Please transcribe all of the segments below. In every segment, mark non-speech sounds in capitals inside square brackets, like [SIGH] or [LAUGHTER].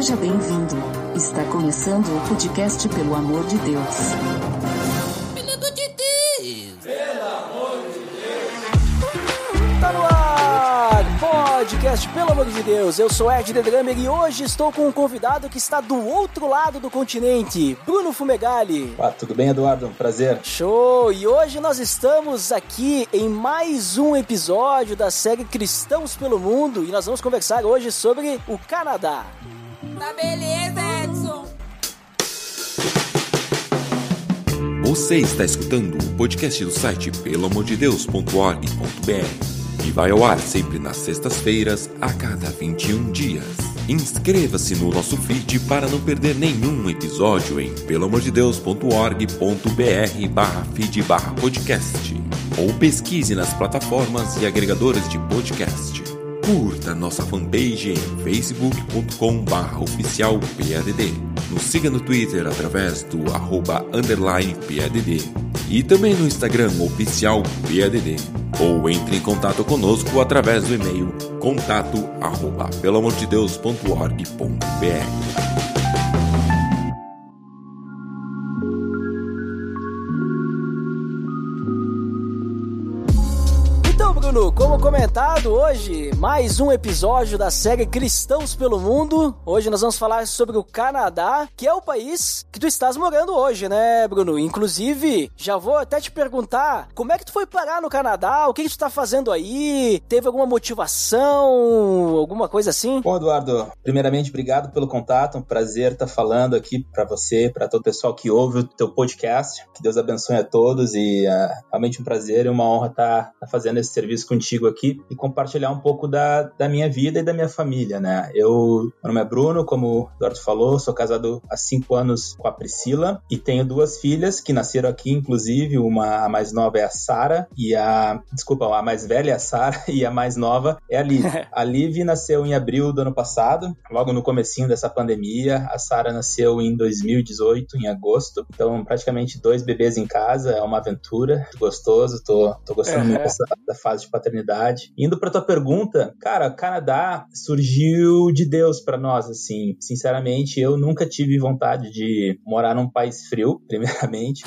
Seja bem-vindo. Está começando o podcast Pelo Amor de Deus. Pelo amor de Deus! Tá no ar! Podcast, pelo amor de Deus. Eu sou Ed The Drummer e hoje estou com um convidado que está do outro lado do continente, Bruno Fumegali. Ah, tudo bem, Eduardo? Prazer. Show! E hoje nós estamos aqui em mais um episódio da série Cristãos pelo Mundo e nós vamos conversar hoje sobre o Canadá. Tá beleza, Edson! Você está escutando o podcast do site pelamordedeus.org.br e vai ao ar sempre nas sextas-feiras, a cada 21 dias. Inscreva-se no nosso feed para não perder nenhum episódio em pelamordedeus.org.br barra feed barra podcast ou pesquise nas plataformas e agregadores de podcast. Curta nossa fanpage em facebook.com oficial PADD. Nos siga no Twitter através do arroba underline PADD e também no Instagram oficial PADD. Ou entre em contato conosco através do e-mail contato arroba pelamordedeus.org.br. Bruno, como comentado hoje, mais um episódio da série Cristãos pelo Mundo. Hoje nós vamos falar sobre o Canadá, que é o país que tu estás morando hoje, né, Bruno? Inclusive, já vou até te perguntar, como é que tu foi parar no Canadá? O que, que tu tá fazendo aí? Teve alguma motivação? Alguma coisa assim? Bom, Eduardo, primeiramente, obrigado pelo contato. Um prazer estar falando aqui para você, para todo o pessoal que ouve o teu podcast. Que Deus abençoe a todos e é realmente um prazer e uma honra estar, estar fazendo esse serviço contigo aqui e compartilhar um pouco da, da minha vida e da minha família, né? Eu, meu nome é Bruno, como o Eduardo falou, sou casado há cinco anos com a Priscila e tenho duas filhas que nasceram aqui, inclusive, uma a mais nova é a Sara e a, desculpa, a mais velha é a Sara [LAUGHS] e a mais nova é a Liv. [LAUGHS] a Liv nasceu em abril do ano passado, logo no comecinho dessa pandemia. A Sara nasceu em 2018, em agosto. Então, praticamente dois bebês em casa, é uma aventura, gostoso, tô, tô gostando Uhum. muito dessa, da fase de paternidade. Indo pra tua pergunta, cara, Canadá surgiu de Deus pra nós, assim. Sinceramente, eu nunca tive vontade de morar num país frio, [LAUGHS] primeiramente.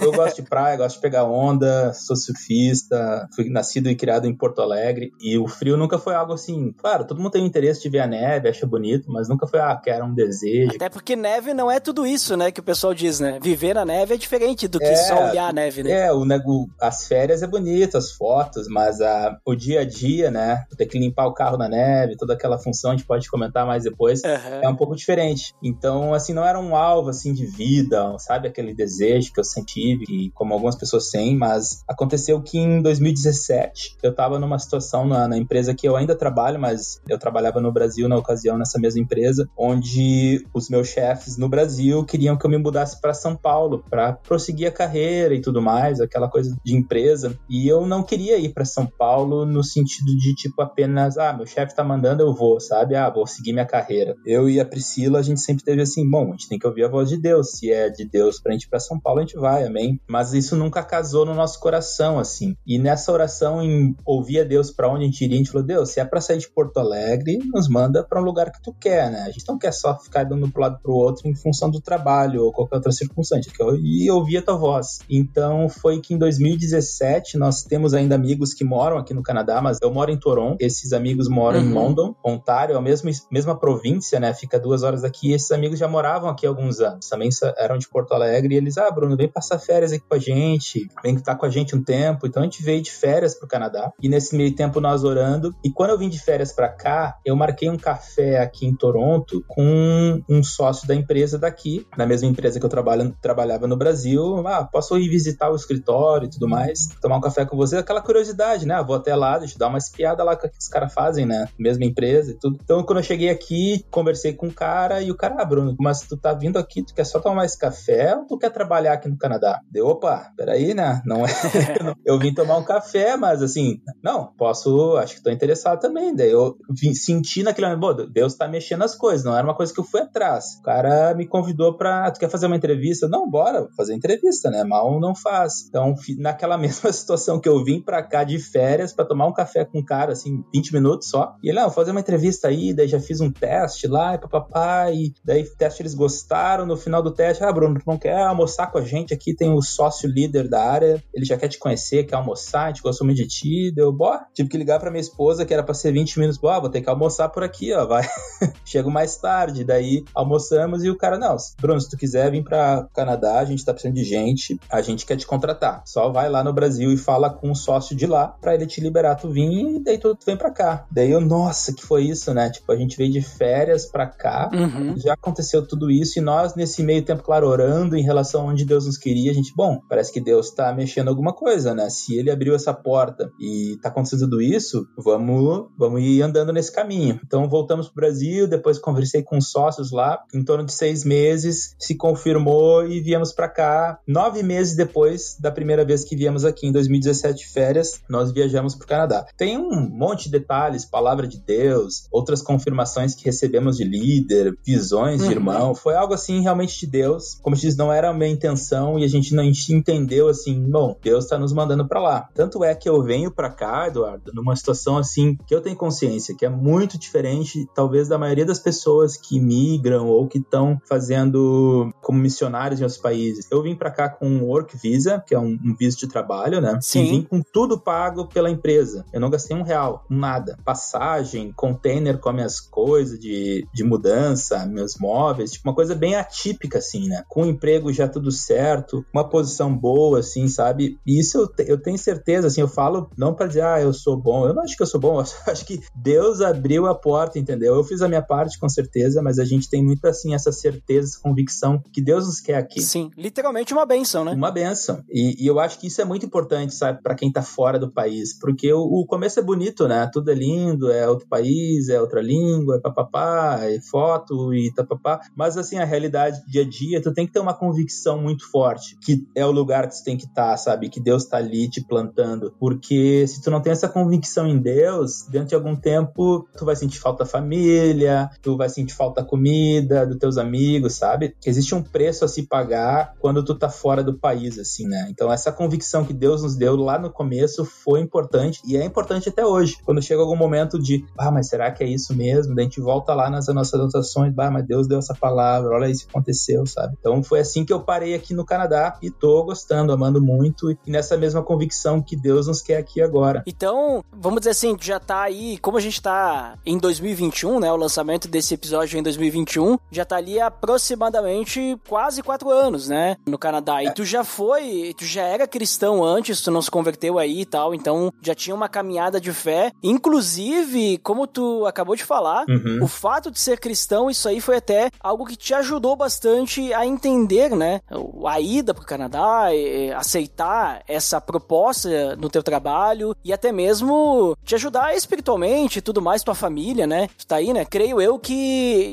Eu gosto de praia, gosto de pegar onda, sou surfista, fui nascido e criado em Porto Alegre. E o frio nunca foi algo assim. Claro, todo mundo tem o interesse de ver a neve, acha bonito, mas nunca foi, ah, quero um desejo. Até porque neve não é tudo isso, né, que o pessoal diz, né? Viver na neve é diferente do que É, só olhar a neve, né? É, o, nego- as férias é bonito, as fotos, mas a, o dia a dia, né? Ter que limpar o carro na neve, toda aquela função, a gente pode comentar mais depois. Aham. é um pouco diferente. Então, assim, não era um alvo, assim, de vida, sabe? Aquele desejo que eu tive, e como algumas pessoas têm, mas aconteceu que em 2017 eu tava numa situação na, na empresa que eu ainda trabalho, mas eu trabalhava no Brasil na ocasião, nessa mesma empresa, onde os meus chefes no Brasil queriam que eu me mudasse para São Paulo, para prosseguir a carreira e tudo mais, aquela coisa de empresa. E eu não queria ir para São Paulo no sentido de, tipo, apenas, ah, meu chefe tá mandando, eu vou, sabe? Ah, vou seguir minha carreira. Eu e a Priscila, a gente sempre teve assim, bom, a gente tem que ouvir a voz de Deus. Se é de Deus pra gente ir pra São Paulo, a gente vai, amém? Mas isso nunca casou no nosso coração, assim. E nessa oração, em ouvir a Deus pra onde a gente iria, a gente falou, Deus, se é pra sair de Porto Alegre, nos manda pra um lugar que tu quer, né? A gente não quer só ficar dando pro lado pro outro em função do trabalho ou qualquer outra circunstância. E ouvir a tua voz. Então foi que em 2017 nós temos ainda amigos que moram aqui no Canadá, mas eu moro em Toronto. Esses amigos moram em Uhum. London, Ontário, é a mesma, mesma província, né? Fica duas horas daqui. Esses amigos já moravam aqui há alguns anos. Também eram de Porto Alegre. E eles, ah, Bruno, vem passar férias aqui com a gente. Vem estar com a gente um tempo. Então a gente veio de férias pro Canadá. E nesse meio tempo nós orando. E quando eu vim de férias pra cá, eu marquei um café aqui em Toronto com um sócio da empresa daqui, na mesma empresa que eu trabalho, trabalhava no Brasil. Ah, posso ir visitar o escritório e tudo mais, tomar um café com você? Aquela curiosidade, né? Ah, vou até lá, deixa eu dar uma espiada lá com o que os caras fazem, né? Mesma empresa e tudo. Então, quando eu cheguei aqui, conversei com o cara e o cara, ah, Bruno, mas tu tá vindo aqui, tu quer só tomar esse café ou tu quer trabalhar aqui no Canadá? Deu, opa, peraí, né? Não é. [LAUGHS] eu vim tomar um café, mas assim, não, posso, acho que tô interessado também. Daí eu vim, senti naquele momento, Deus tá mexendo as coisas, não era uma coisa que eu fui atrás. O cara me convidou pra, tu quer fazer uma entrevista? Não, bora, fazer entrevista, né? Mal não faz. Então, naquela [LAUGHS] mesma situação que eu vim pra cá de férias para tomar um café com um cara, assim, 20 minutos só, e ele, não, fazer uma entrevista aí, daí já fiz um teste lá, e papapá, e daí teste eles gostaram, no final do teste, ah, Bruno, tu não quer almoçar com a gente aqui, tem o sócio líder da área, ele já quer te conhecer, quer almoçar, a gente gostou muito de ti, deu, bora. Tive que ligar pra minha esposa, que era pra ser 20 minutos, ah, vou ter que almoçar por aqui, ó, vai. [LAUGHS] Chego mais tarde, daí almoçamos e o cara, não, Bruno, se tu quiser vir pra Canadá, a gente tá precisando de gente, a gente quer te contratar. Só vai lá no Brasil e fala com o sócio de lá pra ele te liberar tu vir e daí tu, tu vem pra cá. Daí eu, nossa, que foi isso, né? Tipo, a gente veio de férias pra cá, uhum. já aconteceu tudo isso e nós, nesse meio tempo, claro, orando em relação a onde Deus nos queria, a gente, bom, parece que Deus tá mexendo alguma coisa, né? Se ele abriu essa porta e tá acontecendo tudo isso, vamos, vamos ir andando nesse caminho. Então voltamos pro Brasil, depois conversei com sócios lá, em torno de seis meses, se confirmou e viemos para cá. Nove meses depois da primeira vez que viemos aqui, em 2017, férias, nós viajamos pro Canadá. Tem um monte de detalhes, palavra de Deus, outras confirmações que recebemos de líder, visões de uhum. irmão. Foi algo assim realmente de Deus. Como diz, não era a minha intenção e a gente não entendeu assim, bom, Deus está nos mandando para lá. Tanto é que eu venho para cá, Eduardo, numa situação assim que eu tenho consciência que é muito diferente, talvez da maioria das pessoas que migram ou que estão fazendo como missionários em outros países. Eu vim para cá com um work visa, que é um, um visto de trabalho, né? Sim. E vim com tudo pago pela empresa. Eu não gastei um real, nada. Passagem, container com as minhas coisas de, de mudança, meus móveis, tipo uma coisa bem atípica, assim, né? Com o emprego já tudo certo, uma posição boa, assim, sabe? E isso eu, eu tenho certeza, assim, eu falo não para dizer, ah, eu sou bom. Eu não acho que eu sou bom, [LAUGHS] eu acho que Deus abriu a porta, entendeu? Eu fiz a minha parte, com certeza, mas a gente tem muito, assim, essa certeza, essa convicção que Deus nos quer aqui. Sim, literalmente uma benção, né? Uma benção. E, e eu acho que isso é muito importante, sabe, para quem tá fora do país, porque o, o, começo é bonito, né? Tudo é lindo, é outro país, é outra língua, é papapá, é foto e tapapá. Mas, assim, a realidade dia a dia, tu tem que ter uma convicção muito forte que é o lugar que tu tem que estar, tá, sabe? Que Deus tá ali te plantando. Porque se tu não tem essa convicção em Deus, dentro de algum tempo, tu vai sentir falta da família, tu vai sentir falta da comida, dos teus amigos, sabe? Existe um preço a se pagar quando tu tá fora do país, assim, né? Então, essa convicção que Deus nos deu lá no começo foi importante e é importante até hoje. Quando chega algum momento de, ah, mas será que é isso mesmo? Daí a gente volta lá nas nossas anotações, ah, mas Deus deu essa palavra, olha isso que aconteceu, sabe? Então, foi assim que eu parei aqui no Canadá e tô gostando, amando muito e nessa mesma convicção que Deus nos quer aqui agora. Então, vamos dizer assim, já tá aí, como a gente tá em 2021, né? O lançamento desse episódio em 2021, já tá ali aproximadamente quase quatro anos, né? No Canadá. E tu já foi, tu já era cristão antes, tu não se converteu aí e tal, então já tinha uma caminhada de fé. Inclusive, como tu acabou de falar, uhum. o fato de ser cristão, isso aí foi até algo que te ajudou bastante a entender, né? A ida pro Canadá, aceitar essa proposta no teu trabalho e até mesmo te ajudar espiritualmente e tudo mais, tua família, né? Tu tá aí, né? Creio eu que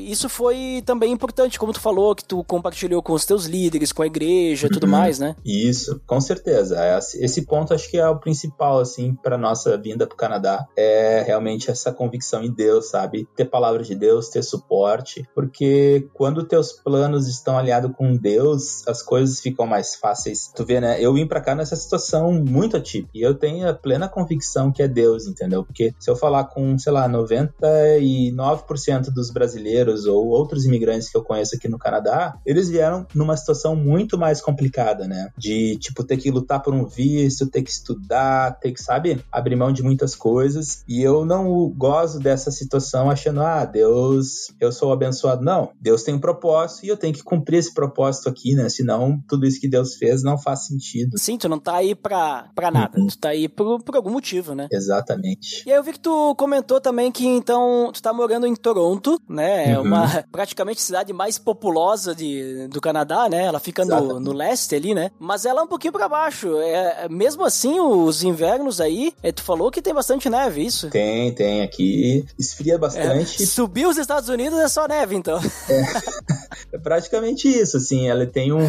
isso foi também importante, como tu falou, que tu compartilhou com os teus líderes, com a igreja, tudo uhum. mais, né? Isso, com certeza. Esse ponto acho que é o principal, assim, para nossa vinda pro Canadá, é realmente essa convicção em Deus, sabe? Ter palavra de Deus, ter suporte, porque quando teus planos estão aliados com Deus, as coisas ficam mais fáceis. Tu vê, né? Eu vim para cá nessa situação muito atípica e eu tenho a plena convicção que é Deus, entendeu? Porque se eu falar com, sei lá, 99% dos brasileiros ou outros imigrantes que eu conheço aqui no Canadá, eles vieram numa situação muito mais complicada, né? De, tipo, ter que lutar por um visto, ter que estudar, ter que, sabe, abrir mão de muitas coisas. E eu não gosto dessa situação achando, ah, Deus, eu sou abençoado. Não, Deus tem um propósito e eu tenho que cumprir esse propósito aqui, né? Senão tudo isso que Deus fez não faz sentido. Sim, tu não tá aí pra, pra nada. Uhum. Tu tá aí por, por algum motivo, né? Exatamente. E aí eu vi que tu comentou também que então tu tá morando em Toronto, né? É uhum. uma praticamente cidade mais populosa de, do Canadá, né? Ela fica no, no leste ali, né? Mas ela é um pouquinho pra baixo. É, mesmo assim, os invernos aí, é, tu falou que tem bastante neve, isso? Tem, tem. Aqui esfria bastante. É, subir os Estados Unidos é só neve, então. [LAUGHS] É. praticamente isso, assim, ela tem um...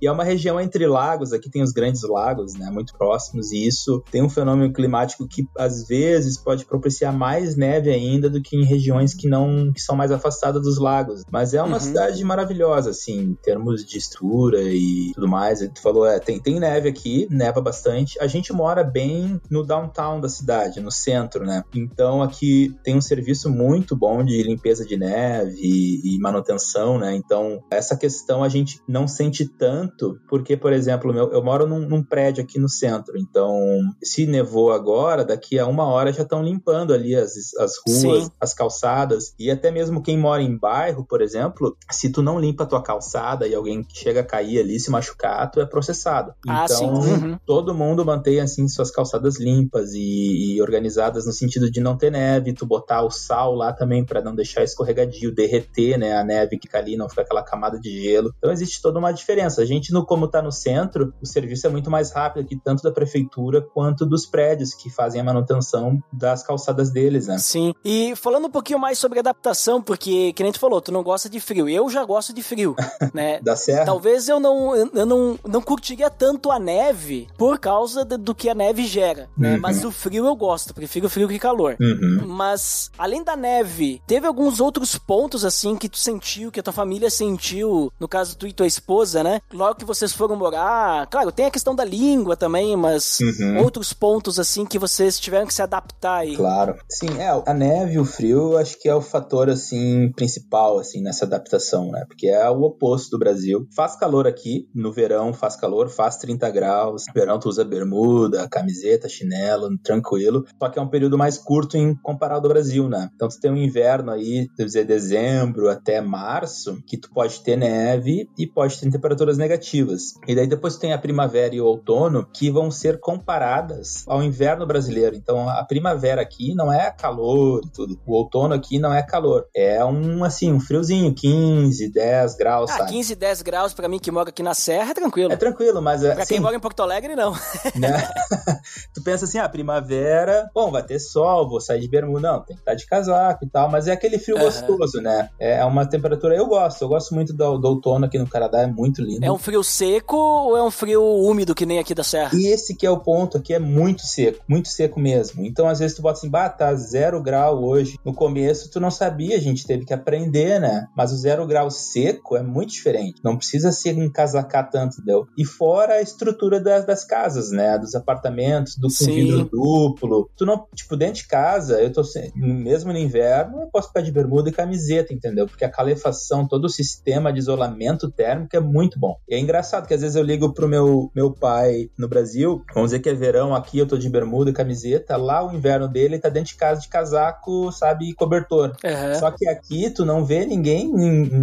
e é uma região entre lagos, aqui tem os grandes lagos, né, muito próximos, e isso tem um fenômeno climático que, às vezes, pode propiciar mais neve ainda do que em regiões que não, que são mais afastadas dos lagos. Mas é uma uhum. cidade maravilhosa, assim, em termos de estrutura e tudo mais. Tu falou, é, tem, tem neve aqui, neva bastante. A gente mora bem no downtown da cidade, no centro, né? Então aqui tem um serviço muito bom de limpeza de neve e, e manutenção, né? Então essa questão a gente não sente tanto, porque, por exemplo, eu, eu moro num, num, prédio aqui no centro, então se nevou agora, daqui a uma hora já estão limpando ali as, as ruas, Sim. as calçadas, e até mesmo quem mora em bairro, por exemplo, se tu não limpa a tua calçada e alguém chega a cair ali, se machucar, tu é processado. Ah, então, uhum. todo mundo mantém assim suas calçadas limpas e, e, organizadas no sentido de não ter neve, tu botar o sal lá também para não deixar escorregadio, derreter, né, a neve que fica ali, não fica aquela camada de gelo. Então existe toda uma diferença. A gente, no como tá no centro, o serviço é muito mais rápido aqui, tanto da prefeitura quanto dos prédios que fazem a manutenção das calçadas deles, né? Sim. E falando um pouquinho mais sobre adaptação, porque, que nem tu falou, tu não gosta de frio. Eu já gosto de frio, [LAUGHS] né? da serra. Talvez eu não, eu não, não curtiria tanto a neve por causa do que a neve gera, né? Uhum. Mas o frio eu gosto, prefiro frio que calor. Uhum. Mas, além da neve, teve alguns outros pontos, assim, que tu sentiu, que a tua família sentiu, no caso tu e tua esposa, né? Logo que vocês foram morar, claro, tem a questão da língua também, mas uhum. outros pontos, assim, que vocês tiveram que se adaptar aí. Claro. Sim, é, a neve e o frio, acho que é o fator, assim, principal, assim, nessa adaptação, né? Porque é o oposto do Brasil. Faz calor aqui, no verão faz calor, faz 30 graus, no verão tu usa bermuda, camiseta, chinelo, tranquilo, só que é um período mais curto em comparado ao Brasil, né? Então tu tem um inverno aí, dizer, dezembro até março, que tu pode ter neve e pode ter temperaturas negativas. E daí depois tu tem a primavera e o outono, que vão ser comparadas ao inverno brasileiro. Então a primavera aqui não é calor e tudo. O outono aqui não é calor. É um, assim, um friozinho, 15, 10 graus, ah, sabe? 15, 10 graus pra mim que mora aqui na Serra é tranquilo. É tranquilo, mas... É, pra quem mora em Porto Alegre, não. Né? [LAUGHS] tu pensa assim, ah, primavera, bom, vai ter sol, vou sair de bermuda. Não, tem que estar de casaco e tal, mas é aquele frio uhum. gostoso, né? É uma temperatura, eu gosto, eu gosto muito do, do outono aqui no Canadá, é muito lindo. É um frio seco ou é um frio úmido que nem aqui da Serra? E esse que é o ponto aqui, é muito seco, muito seco mesmo. Então, às vezes tu bota assim, bah, tá zero grau hoje. No começo tu não sabia, a gente teve que aprender, né? Mas o zero grau seco é muito diferente. Não precisa ser encasacar tanto, entendeu? E fora a estrutura das, das casas, né? Dos apartamentos, do com vidro duplo. Tu não, tipo, dentro de casa, eu tô mesmo no inverno, eu posso ficar de bermuda e camiseta, entendeu? Porque a calefação, todo o sistema de isolamento térmico é muito bom. E é engraçado que às vezes eu ligo pro meu, meu pai no Brasil, vamos dizer que é verão, aqui eu tô de bermuda e camiseta, lá o inverno dele tá dentro de casa de casaco, sabe, e cobertor. Uhum. Só que aqui tu não vê ninguém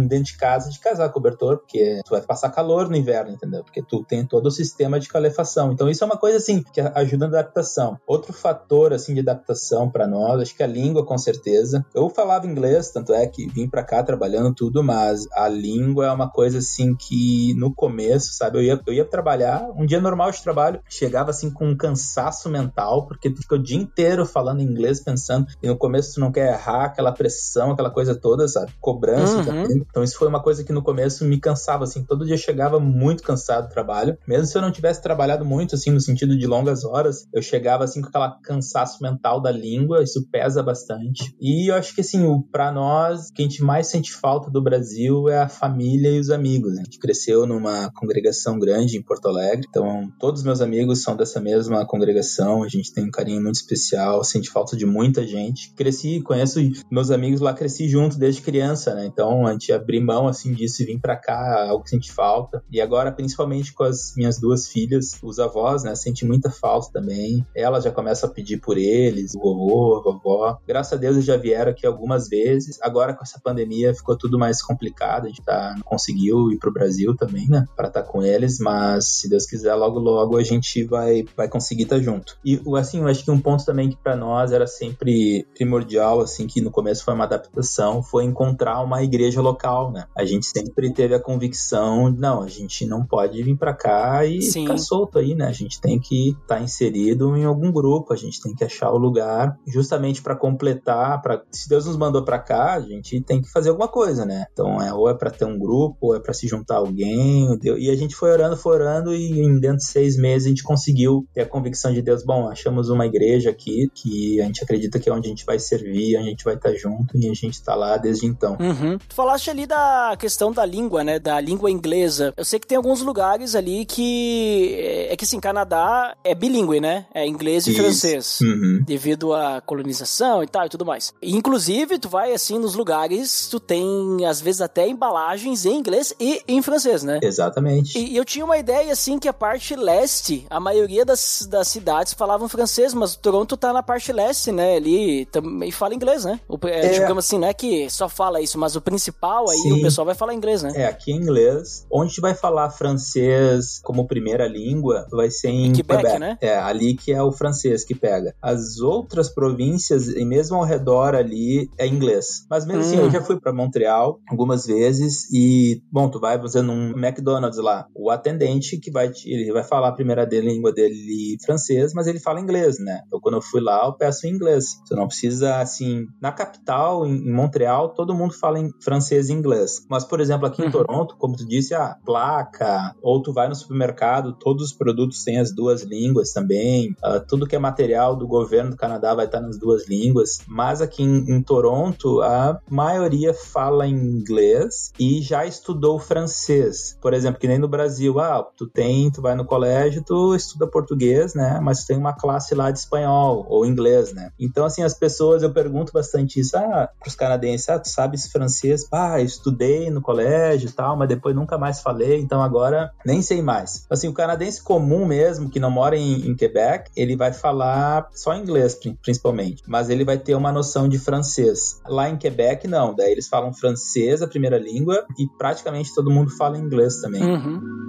dentro de casa de casaco cobertor, porque tu vai passar calor no inverno, entendeu? Porque tu tem todo o sistema de calefação. Então isso é uma coisa assim que ajuda na adaptação. Outro fator assim de adaptação para nós, acho que a língua com certeza. Eu falava inglês, tanto é que vim para cá trabalhando tudo, mas a língua é uma coisa assim que no começo, sabe, eu ia, eu ia trabalhar, um dia normal de trabalho, chegava assim com um cansaço mental, porque tu fica o dia inteiro falando inglês, pensando, e no começo tu não quer errar, aquela pressão, aquela coisa toda, sabe? Cobrança uhum. também. Então isso foi uma coisa que no começo me cansava, assim, todo dia chegava muito cansado do trabalho, mesmo se eu não tivesse trabalhado muito, assim, no sentido de longas horas, eu chegava assim com aquela cansaço mental da língua, isso pesa bastante. E eu acho que assim, para nós, o que a gente mais sente falta do Brasil é a família e os amigos. Né? A gente cresceu numa congregação grande em Porto Alegre, então todos os meus amigos são dessa mesma congregação, a gente tem um carinho muito especial, sente falta de muita gente. Cresci, conheço meus amigos lá, cresci junto desde criança, né? Então a gente abrir mão assim disso e vir para cá, algo que sente falta. E agora, principalmente com as minhas duas filhas, os avós, né? Sente muita falta também. Ela já começa a pedir por eles, o vovô, a vovó. Graças a Deus eles já vieram aqui algumas vezes. Agora com essa pandemia ficou tudo mais complicado, a gente tá, não conseguiu ir pro Brasil também, né? Pra estar tá com eles, mas se Deus quiser, logo logo a gente vai, vai conseguir estar tá junto. E assim, eu acho que um ponto também que para nós era sempre primordial, assim, que no começo foi uma adaptação, foi encontrar uma igreja local, né? A gente sempre teve a convicção, não, a gente não pode vir para cá e Sim. ficar solto aí, né? A gente tem que estar tá inserido em algum grupo, a gente tem que achar o lugar justamente para completar, para se Deus nos mandou para cá, a gente tem que fazer alguma coisa, né? Então é ou é para ter um grupo, ou é para se juntar a alguém. E a gente foi orando, foi orando, e em dentro de seis meses a gente conseguiu ter a convicção de Deus: bom, achamos uma igreja aqui que a gente acredita que é onde a gente vai servir, a gente vai estar junto, e a gente está lá desde então. Uhum. Tu falaste ali da questão da língua, né? Da língua inglesa. Eu sei que tem alguns lugares ali que. É que assim, Canadá é bilíngue, né? É inglês e Isso. francês. Uhum. Devido à colonização e tal e tudo mais. E, inclusive, tu vai assim nos lugares, tu tem às vezes até embalagens em inglês e em francês, né? Exatamente. E eu tinha uma ideia, assim, que a parte leste, a maioria das, das cidades falavam francês, mas Toronto tá na parte leste, né? Ali também fala inglês, né? O, é, É. Digamos assim, não é que só fala isso, mas o principal aí, Sim. o pessoal vai falar inglês, né? É, aqui em inglês. Onde vai falar francês como primeira língua vai ser em Quebec, Quebec, né? É, ali que é o francês que pega. As outras províncias, e mesmo ao redor ali, é inglês. Mas mesmo assim, Hum. eu já fui pra Montreal algumas vezes e, bom, tu vai fazendo um McDonald's lá. O atendente que vai, te- ele vai falar a primeira dele, língua dele francês, mas ele fala inglês, né? Então quando eu fui lá, eu peço em inglês. Você não precisa, assim, na capital, em Montreal, todo mundo fala em francês e inglês. Mas, por exemplo, aqui em Uhum. Toronto, como tu disse, a placa, ou tu vai no supermercado, todos os produtos têm as duas línguas também. Ah, tudo que é material do governo do Canadá vai estar nas duas línguas. Mas aqui em, em Toronto, a maioria fala inglês e já estudou francês. Por exemplo, que nem no Brasil, ah, tu tem, tu vai no colégio, tu estuda português, né? Mas tem uma classe lá de espanhol ou inglês, né? Então, assim, as pessoas, eu pergunto bastante isso, ah, pros canadenses, ah, tu sabes francês? Ah, estudei no colégio e tal, mas depois nunca mais falei, então agora nem sei mais. Assim, o canadense comum mesmo, que não mora em, em Quebec, ele vai falar só inglês, pri- principalmente, mas ele vai ter uma noção de francês. Lá em Quebec, não, daí eles falam francês, a primeira língua, e praticamente todo mundo fala inglês também. Uhum.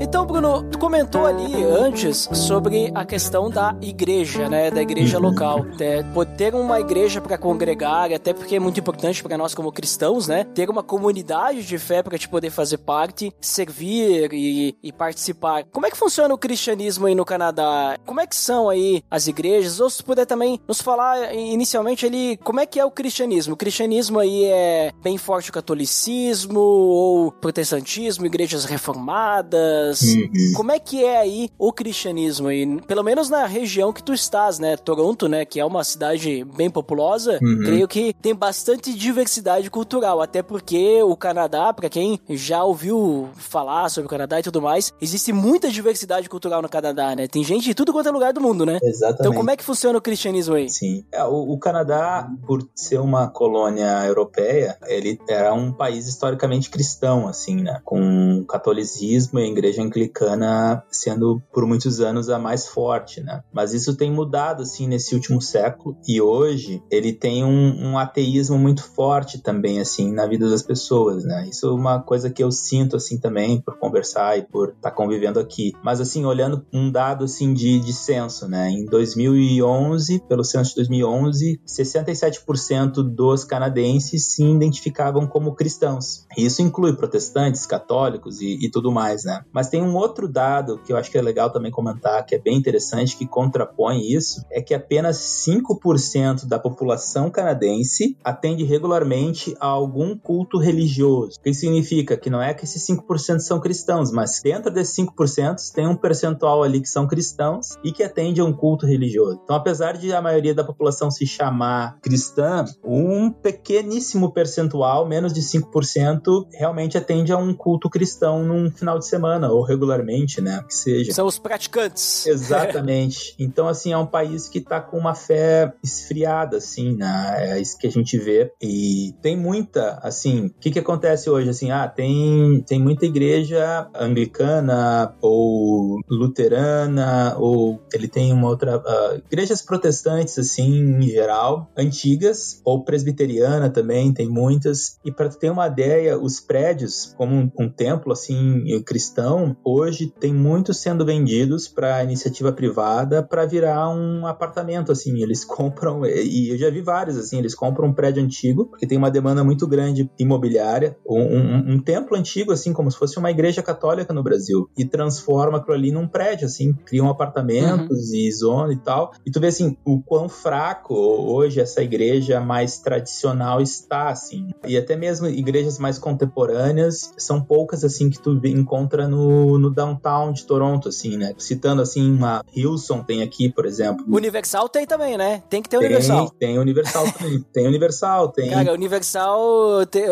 Então, Bruno, tu comentou ali antes sobre a questão da igreja, né? Da igreja local. É, ter uma igreja para congregar, até porque é muito importante para nós como cristãos, né? Ter uma comunidade de fé para te poder fazer parte, servir e, e participar. Como é que funciona o cristianismo aí no Canadá? Como é que são aí as igrejas? Ou se puder também nos falar inicialmente ali, como é que é o cristianismo? O cristianismo aí é bem forte o catolicismo ou protestantismo, igrejas reformadas? Uhum. Como é que é aí o cristianismo aí? Pelo menos na região que tu estás, né? Toronto, né? Que é uma cidade bem populosa. Uhum. Creio que tem bastante diversidade cultural. Até porque o Canadá, pra quem já ouviu falar sobre o Canadá e tudo mais, existe muita diversidade cultural no Canadá, né? Tem gente de tudo quanto é lugar do mundo, né? Exatamente. Então como é que funciona o cristianismo aí? Sim. É, o, o Canadá, por ser uma colônia europeia, ele era um país historicamente cristão, assim, né? Com o catolicismo e a igreja anglicana sendo por muitos anos a mais forte, né? Mas isso tem mudado, assim, nesse último século e hoje ele tem um, um ateísmo muito forte também, assim, na vida das pessoas, né? Isso é uma coisa que eu sinto, assim, também por conversar e por estar convivendo aqui. Mas, assim, olhando um dado, assim, de, de censo, né? Em 2011, pelo censo de 2011, 67% dos canadenses se identificavam como cristãos. Isso inclui protestantes, católicos e, e tudo mais, né? Mas tem um outro dado que eu acho que é legal também comentar, que é bem interessante, que contrapõe isso, é que apenas 5% da população canadense atende regularmente a algum culto religioso. O que significa? Que não é que esses 5% são cristãos, mas dentro desses 5% tem um percentual ali que são cristãos e que atende a um culto religioso. Então, apesar de a maioria da população se chamar cristã, um pequeníssimo percentual, menos de 5%, realmente atende a um culto cristão num final de semana ou regularmente, né? Que seja. São os praticantes. [LAUGHS] Exatamente. Então, assim, é um país que tá com uma fé esfriada, assim, né? É isso que a gente vê. E tem muita, assim, o que que acontece hoje? Assim, ah, tem, tem muita igreja anglicana ou luterana, ou ele tem uma outra. ah, igrejas protestantes, assim, em geral, antigas, ou presbiteriana também, tem muitas. E para ter uma ideia, os prédios, como um, um templo, assim, cristão, hoje tem tem muitos sendo vendidos para iniciativa privada para virar um apartamento, assim. [LAUGHS] Eles compram, e eu já vi vários, assim, eles compram um prédio antigo, porque tem uma demanda muito grande imobiliária, um, um, um templo antigo, assim, como se fosse uma igreja católica no Brasil, e transforma aquilo ali num prédio, assim, criam apartamentos uhum. e zona e tal. E tu vê, assim, o quão fraco hoje essa igreja mais tradicional está, assim. E até mesmo igrejas mais contemporâneas são poucas, assim, que tu encontra no, no downtown de Toronto, assim, né? Citando, assim, uma Hilson tem aqui, por exemplo. Universal tem também, né? Tem que ter Universal. Tem Universal [LAUGHS] também. tem Universal, tem... Cara, Universal... Tem,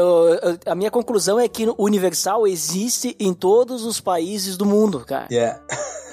a minha conclusão é que Universal existe em todos os países do mundo, cara. Yeah.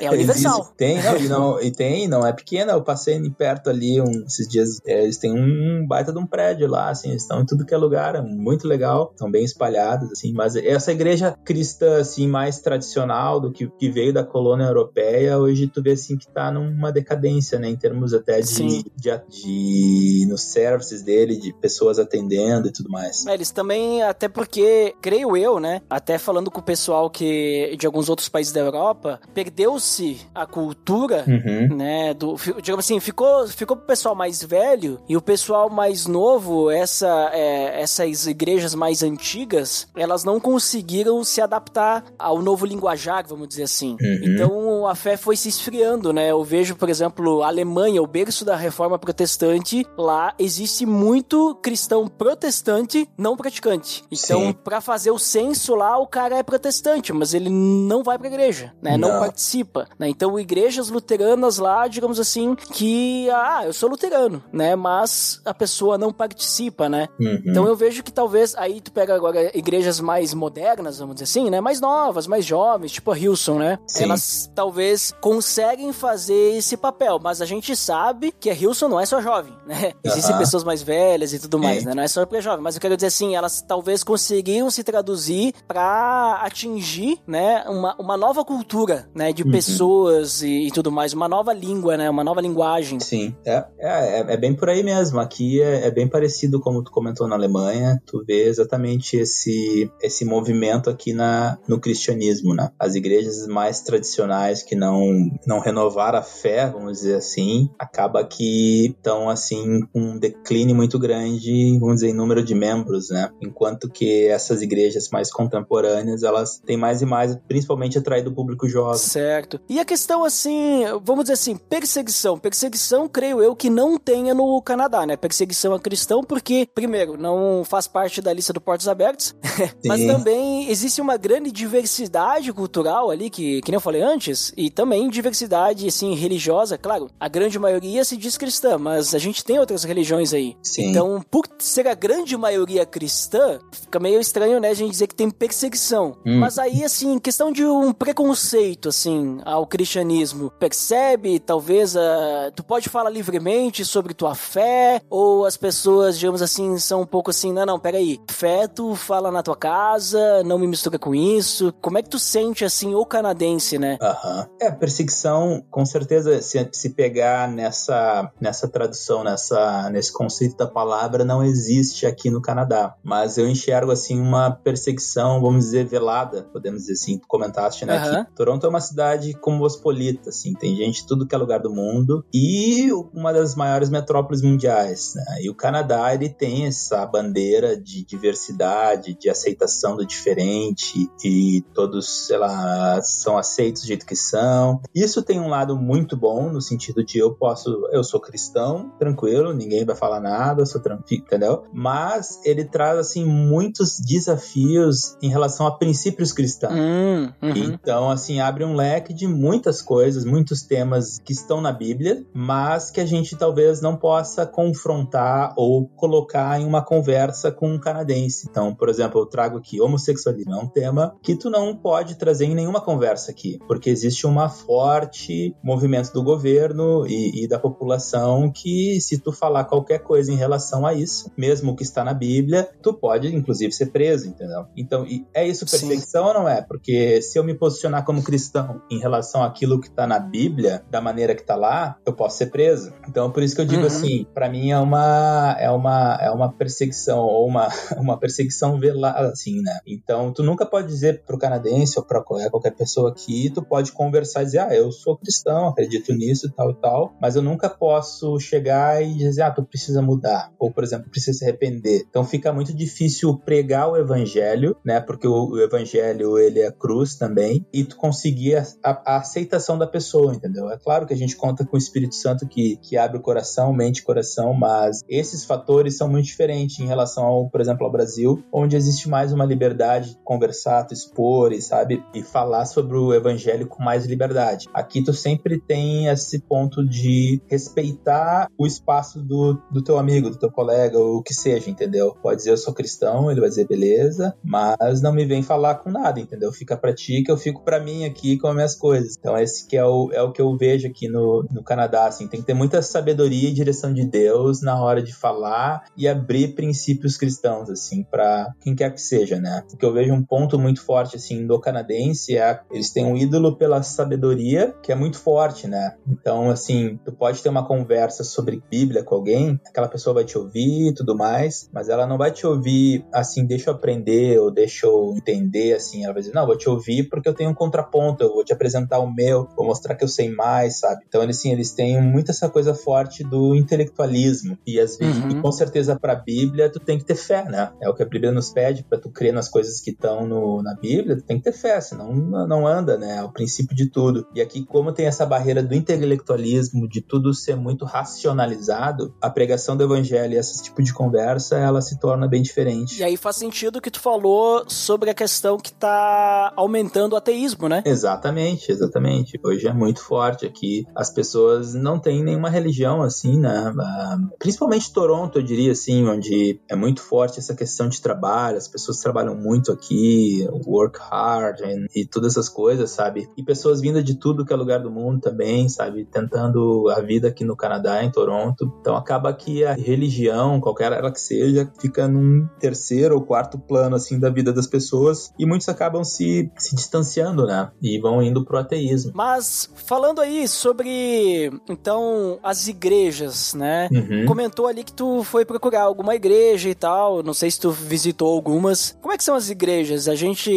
É universal. Tem, não, e, não, e tem, não é pequena. Eu passei perto ali um, esses dias. É, eles têm um baita de um prédio lá, assim, eles estão em tudo que é lugar, é muito legal, estão bem espalhados, assim. Mas essa igreja cristã, assim, mais tradicional do que, que veio da colônia europeia, hoje tu vê, assim, que tá numa decadência, né, em termos até de, de, de, nos services dele, de pessoas atendendo e tudo mais. É, eles também, até porque, creio eu, né, até falando com o pessoal que de alguns outros países da Europa, perdeu-se a cultura, uhum. né, do, digamos assim, ficou, ficou pro pessoal mais velho e o pessoal mais novo, essa, é, essas igrejas mais antigas, elas não conseguiram se adaptar ao novo linguajar, vamos dizer assim. Uhum. Então a fé foi se esfriando, né? Eu vejo, por exemplo, a Alemanha, o berço da reforma protestante, lá existe muito cristão protestante não praticante. Então, para fazer o censo lá, o cara é protestante, mas ele não vai pra igreja, né? Não, não participa né? Então, igrejas luteranas lá, digamos assim, que, ah, eu sou luterano, né? Mas a pessoa não participa, né? Uhum. Então, eu vejo que talvez, aí tu pega agora igrejas mais modernas, vamos dizer assim, né? Mais novas, mais jovens, tipo a Hilson, né? Sim. Elas talvez conseguem fazer esse papel, mas a gente sabe que a Hilson não é só jovem, né? Existem uhum. pessoas mais velhas e tudo mais, né? Não é só porque é jovem, mas eu quero dizer assim, elas talvez conseguiram se traduzir para atingir, né, uma, uma nova cultura, né, de uhum. Pessoas pessoas e, e, tudo mais, uma nova língua, né? Uma nova linguagem. Sim, é, é, é bem por aí mesmo. Aqui é, é, bem parecido como tu comentou na Alemanha. Tu vê exatamente esse, esse movimento aqui na, no cristianismo, né? As igrejas mais tradicionais que não, não renovaram a fé, vamos dizer assim, acaba que estão assim com um declínio muito grande, vamos dizer, em número de membros, né? Enquanto que essas igrejas mais contemporâneas, elas têm mais e mais, principalmente atraído o público jovem. Certo. E a questão, assim, vamos dizer assim, perseguição. Perseguição, creio eu, que não tenha no Canadá, né? Perseguição a cristão, porque, primeiro, não faz parte da lista do Portos Abertos, [LAUGHS] mas também existe uma grande diversidade cultural ali, que, que nem eu falei antes, e também diversidade, assim, religiosa. Claro, a grande maioria se diz cristã, mas a gente tem outras religiões aí. Sim. Então, por ser a grande maioria cristã, fica meio estranho, né, a gente dizer que tem perseguição. Hum. Mas aí, assim, questão de um preconceito, assim, ao cristianismo percebe, talvez, uh, tu pode falar livremente sobre tua fé, ou as pessoas, digamos assim, são um pouco assim, não, não, peraí, fé tu fala na tua casa, não me mistura com isso. Como é que tu sente, assim, o canadense, né? Aham. É, perseguição, com certeza, se, se pegar nessa, nessa tradução, nessa, nesse conceito da palavra, não existe aqui no Canadá. Mas eu enxergo, assim, uma perseguição, vamos dizer, velada, podemos dizer assim, tu comentaste, né? Uhum. Toronto é uma cidade cosmopolita, assim, tem gente de tudo que é lugar do mundo e uma das maiores metrópoles mundiais, né? E o Canadá, ele tem essa bandeira de diversidade, de aceitação do diferente e todos, sei lá, são aceitos do jeito que são. Isso tem um lado muito bom no sentido de eu posso, eu sou cristão, tranquilo, ninguém vai falar nada, eu sou tranquilo, entendeu? Mas ele traz assim muitos desafios em relação a princípios cristãos. Hum, uhum. Então, assim, abre um leque de muitas coisas, muitos temas que estão na Bíblia, mas que a gente talvez não possa confrontar ou colocar em uma conversa com um canadense. Então, por exemplo, eu trago aqui homossexualismo, é um tema que tu não pode trazer em nenhuma conversa aqui, porque existe uma forte movimento do governo e, e da população que se tu falar qualquer coisa em relação a isso, mesmo que está na Bíblia, tu pode inclusive ser preso, entendeu? Então, é isso perfeição Sim. ou não é? Porque se eu me posicionar como cristão em relação relação àquilo que tá na Bíblia, da maneira que tá lá, eu posso ser preso. Então, por isso que eu digo Uhum. assim, para mim é uma é uma é uma perseguição ou uma [LAUGHS] uma perseguição velada assim, né? Então, tu nunca pode dizer pro canadense ou para qualquer pessoa aqui, tu pode conversar e dizer: "Ah, eu sou cristão, acredito nisso tal e tal", mas eu nunca posso chegar e dizer: "Ah, tu precisa mudar", ou por exemplo, precisa se arrepender. Então, fica muito difícil pregar o evangelho, né? Porque o, o evangelho ele é cruz também e tu conseguir a, a- a aceitação da pessoa, entendeu? É claro que a gente conta com o Espírito Santo que, que abre o coração, mente e coração, mas esses fatores são muito diferentes em relação ao, por exemplo, ao Brasil, onde existe mais uma liberdade de conversar, tu expor e sabe e falar sobre o evangelho com mais liberdade. Aqui tu sempre tem esse ponto de respeitar o espaço do, do teu amigo, do teu colega, ou o que seja, entendeu? Pode dizer eu sou cristão, ele vai dizer beleza, mas não me vem falar com nada, entendeu? Fica pra ti que eu fico pra mim aqui com as minhas coisas. Então esse que é o, é o que eu vejo aqui no, no Canadá, assim, tem que ter muita sabedoria e direção de Deus na hora de falar e abrir princípios cristãos, assim, pra quem quer que seja, né? O que eu vejo um ponto muito forte, assim, do canadense é eles têm um ídolo pela sabedoria que é muito forte, né? Então, assim, tu pode ter uma conversa sobre Bíblia com alguém, aquela pessoa vai te ouvir e tudo mais, mas ela não vai te ouvir assim, deixa eu aprender ou deixa eu entender, assim. Ela vai dizer, não, vou te ouvir porque eu tenho um contraponto, eu vou te apresentar o meu, vou mostrar que eu sei mais, sabe? Então, eles, assim, eles têm muito essa coisa forte do intelectualismo. E, às vezes, Uhum. e com certeza, pra Bíblia, tu tem que ter fé, né? É o que a Bíblia nos pede, pra tu crer nas coisas que estão na Bíblia, tu tem que ter fé, senão não anda, né? É o princípio de tudo. E aqui, como tem essa barreira do intelectualismo, de tudo ser muito racionalizado, a pregação do evangelho e esse tipo de conversa, ela se torna bem diferente. E aí faz sentido o que tu falou sobre a questão que tá aumentando o ateísmo, né? Exatamente, exatamente. Hoje é muito forte aqui. As pessoas não têm nenhuma religião assim, né? Ah, Principalmente Toronto, eu diria assim, onde é muito forte essa questão de trabalho. As pessoas trabalham muito aqui, work hard and- e todas essas coisas, sabe? E pessoas vindas de tudo que é lugar do mundo também, sabe? Tentando a vida aqui no Canadá, em Toronto. Então acaba que a religião, qualquer ela que seja, fica num terceiro ou quarto plano assim da vida das pessoas e muitos acabam se, se distanciando, né? E vão indo pro ateísmo. Mas falando aí sobre então as igrejas, né? Uhum. Comentou ali que tu foi procurar alguma igreja e tal. Não sei se tu visitou algumas. Como é que são as igrejas? A gente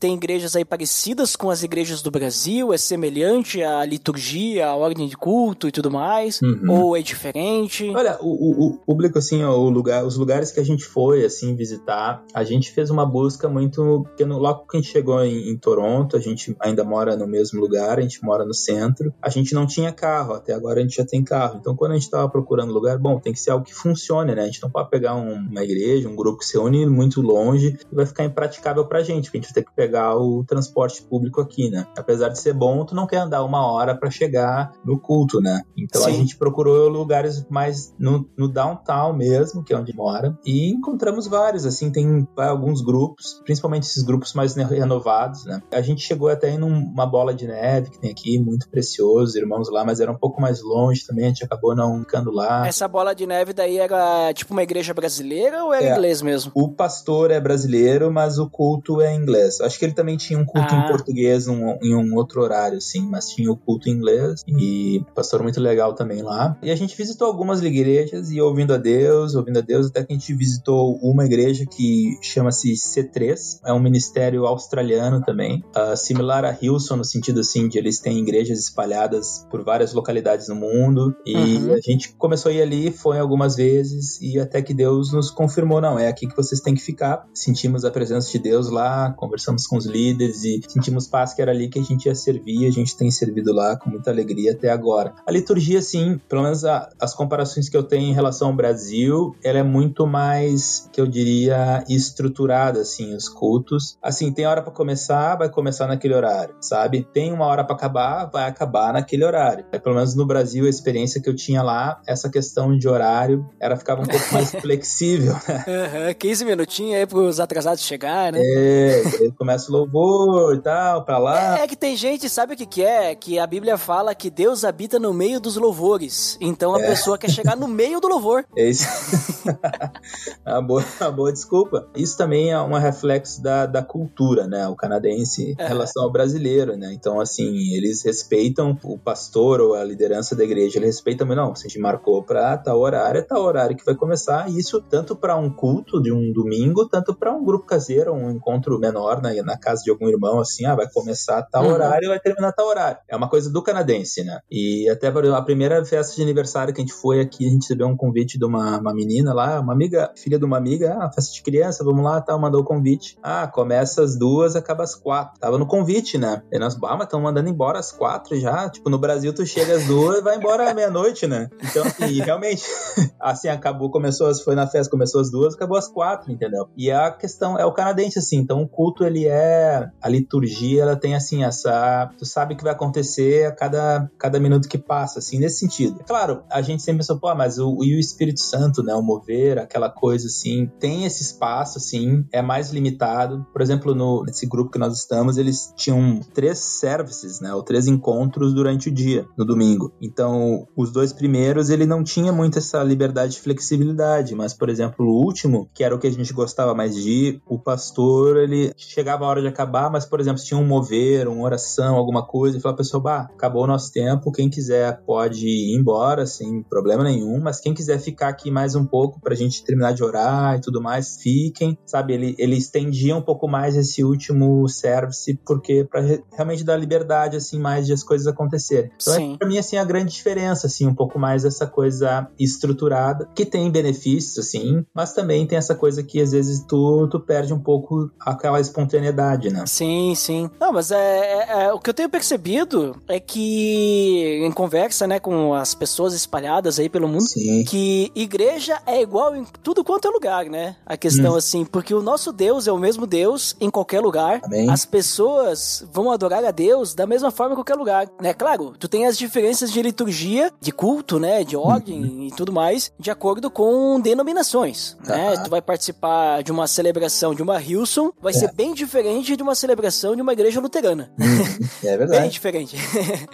tem igrejas aí parecidas com as igrejas do Brasil? É semelhante à liturgia, à ordem de culto e tudo mais? Uhum. Ou é diferente? Olha, o, o- o público, assim, ó, o lugar, os lugares que a gente foi, assim, visitar, a gente fez uma busca muito. Porque no, logo que a gente chegou em, em Toronto, a gente ainda mora no mesmo lugar, a gente mora no centro, a gente não tinha carro, até agora a gente já tem carro. Então, quando a gente tava procurando lugar, bom, tem que ser algo que funcione, né? A gente não pode pegar um- uma igreja, um grupo que se une muito longe e vai ficar impraticável pra gente, porque a gente vai ter que pegar o transporte público aqui, né? Apesar de ser bom, tu não quer andar uma hora pra chegar no culto, né? Então a Sim. gente procurou lugares mais no, no downtown mesmo, que é onde mora, e encontramos vários, assim, tem alguns grupos, principalmente esses grupos mais renovados, né? A gente chegou até em uma bola de neve que tem aqui, muito precioso, irmãos lá, mas era um pouco mais longe também, a gente acabou não ficando lá. Essa bola de neve daí era tipo uma igreja brasileira ou era É. inglês mesmo? O pastor é brasileiro, mas o culto é inglês. Acho que ele também tinha um culto Ah. em português num- em um outro horário, sim, mas tinha o culto em inglês. E pastor muito legal também lá. E a gente visitou algumas igrejas e ouvindo a Deus, ouvindo a Deus, até que a gente visitou uma igreja que chama-se C3. É um ministério australiano também. ah, similar a Hilson, no sentido assim, de eles têm igrejas espalhadas por várias localidades no mundo. E Uhum. a gente começou a ir ali, foi algumas vezes, e até que Deus nos confirmou: não, é aqui que vocês têm que ficar. Sentimos a presença de Deus lá, conversamos com os líderes e sentimos paz que era ali que a gente ia servir. A gente tem servido lá com muita alegria até agora. A liturgia, sim, pelo menos a- as comparações que eu tenho em relação ao Brasil, ela é muito mais, que eu diria, estruturada, assim, os cultos. Assim, tem hora pra começar, vai começar naquele horário, sabe? Tem uma hora pra acabar, vai acabar naquele horário. É, pelo menos no Brasil, a experiência que eu tinha lá, essa questão de horário, era ficava um pouco mais [LAUGHS] flexível, né? Aham, 15 minutinhos aí pros atrasados chegar, né? É, começa o louvor e tal, pra lá. É que tem gente, sabe o que, que é? Que a Bíblia fala que Deus habita no meio dos louvores. Então a É. pessoa quer chegar no meio do louvor. [LAUGHS] É isso. [LAUGHS] uma, boa, uma boa desculpa. Isso também é um reflexo da, da cultura, né? O canadense em É. relação ao brasileiro, né? Então, assim, eles respeitam o pastor ou a liderança da igreja, eles respeitam, mas não, se a gente marcou para tal horário, é tal horário que vai começar. Isso tanto para um culto de um domingo, tanto para um grupo caseiro, um encontro menor na, na casa de algum irmão, assim, ah, vai começar tal uhum. horário e vai terminar tal horário. É uma coisa do canadense, né? E até a primeira festa de aniversário que a gente foi aqui, a gente recebeu um convite de uma, uma menina lá, uma amiga, filha de uma amiga, ah, festa de criança, vamos lá, tal, mandou o convite. Ah, começa às duas, acaba às quatro. Tava no convite, né? E nós, bah, mas estão mandando embora às quatro já. Tipo, no Brasil tu chega às duas e vai embora à meia-noite, né? Então, assim, realmente, [LAUGHS] assim, acabou, começou, foi na festa, começou às duas, acabou às quatro, entendeu? E a questão é o canadense, assim, então o culto, ele é, a liturgia, ela tem, assim, essa, tu sabe o que vai acontecer a cada, cada minuto que passa, assim, nesse sentido. Claro, a gente sempre pensou, pô, mas o, e o Espírito Santo, né, o mover, aquela coisa, assim, tem esse espaço, assim, é mais limitado. Por exemplo, no, nesse grupo que nós estamos, eles tinham três services, né, ou três encontros durante o dia, no domingo. Então, os dois primeiros, ele não tinha muito essa liberdade de flexibilidade, mas, por exemplo, o último, que era o que a gente gostava mais de ir, o pastor, ele chegava a hora de acabar, mas, por exemplo, se tinha um mover, uma oração, alguma coisa, e falava, pessoal, bah, acabou o nosso tempo, quem quiser pode ir embora, sem problema nenhum, mas quem quiser ficar aqui mais um pouco pra gente terminar de orar e tudo mais, fiquem, sabe? Ele, ele estendia um pouco mais esse último service, porque para realmente dar liberdade, assim, mais de as coisas acontecerem. Então, é, pra mim, assim, a grande diferença, assim, um pouco mais essa coisa estruturada, que tem benefícios, assim, mas também tem essa coisa que às vezes tu, tu perde um pouco aquela espontaneidade, né? Sim, sim. Não, mas é, é, é o que eu tenho percebido é que em conversa, né, com as pessoas espalhadas aí pelo mundo, sim. que igreja é igual em tudo quanto é lugar, né? A questão hum. assim, porque o nosso Deus é o mesmo Deus em qualquer lugar. Amém. As pessoas vão adorar a Deus da mesma forma em qualquer lugar, né? Claro, tu tem as diferenças de liturgia, de culto, né, de ordem uhum. e tudo mais, de acordo com denominações, né? Tu vai participar de uma celebração de uma Hilson, vai é. ser bem diferente de uma celebração de uma igreja luterana. Uhum. É [LAUGHS] verdade. bem diferente.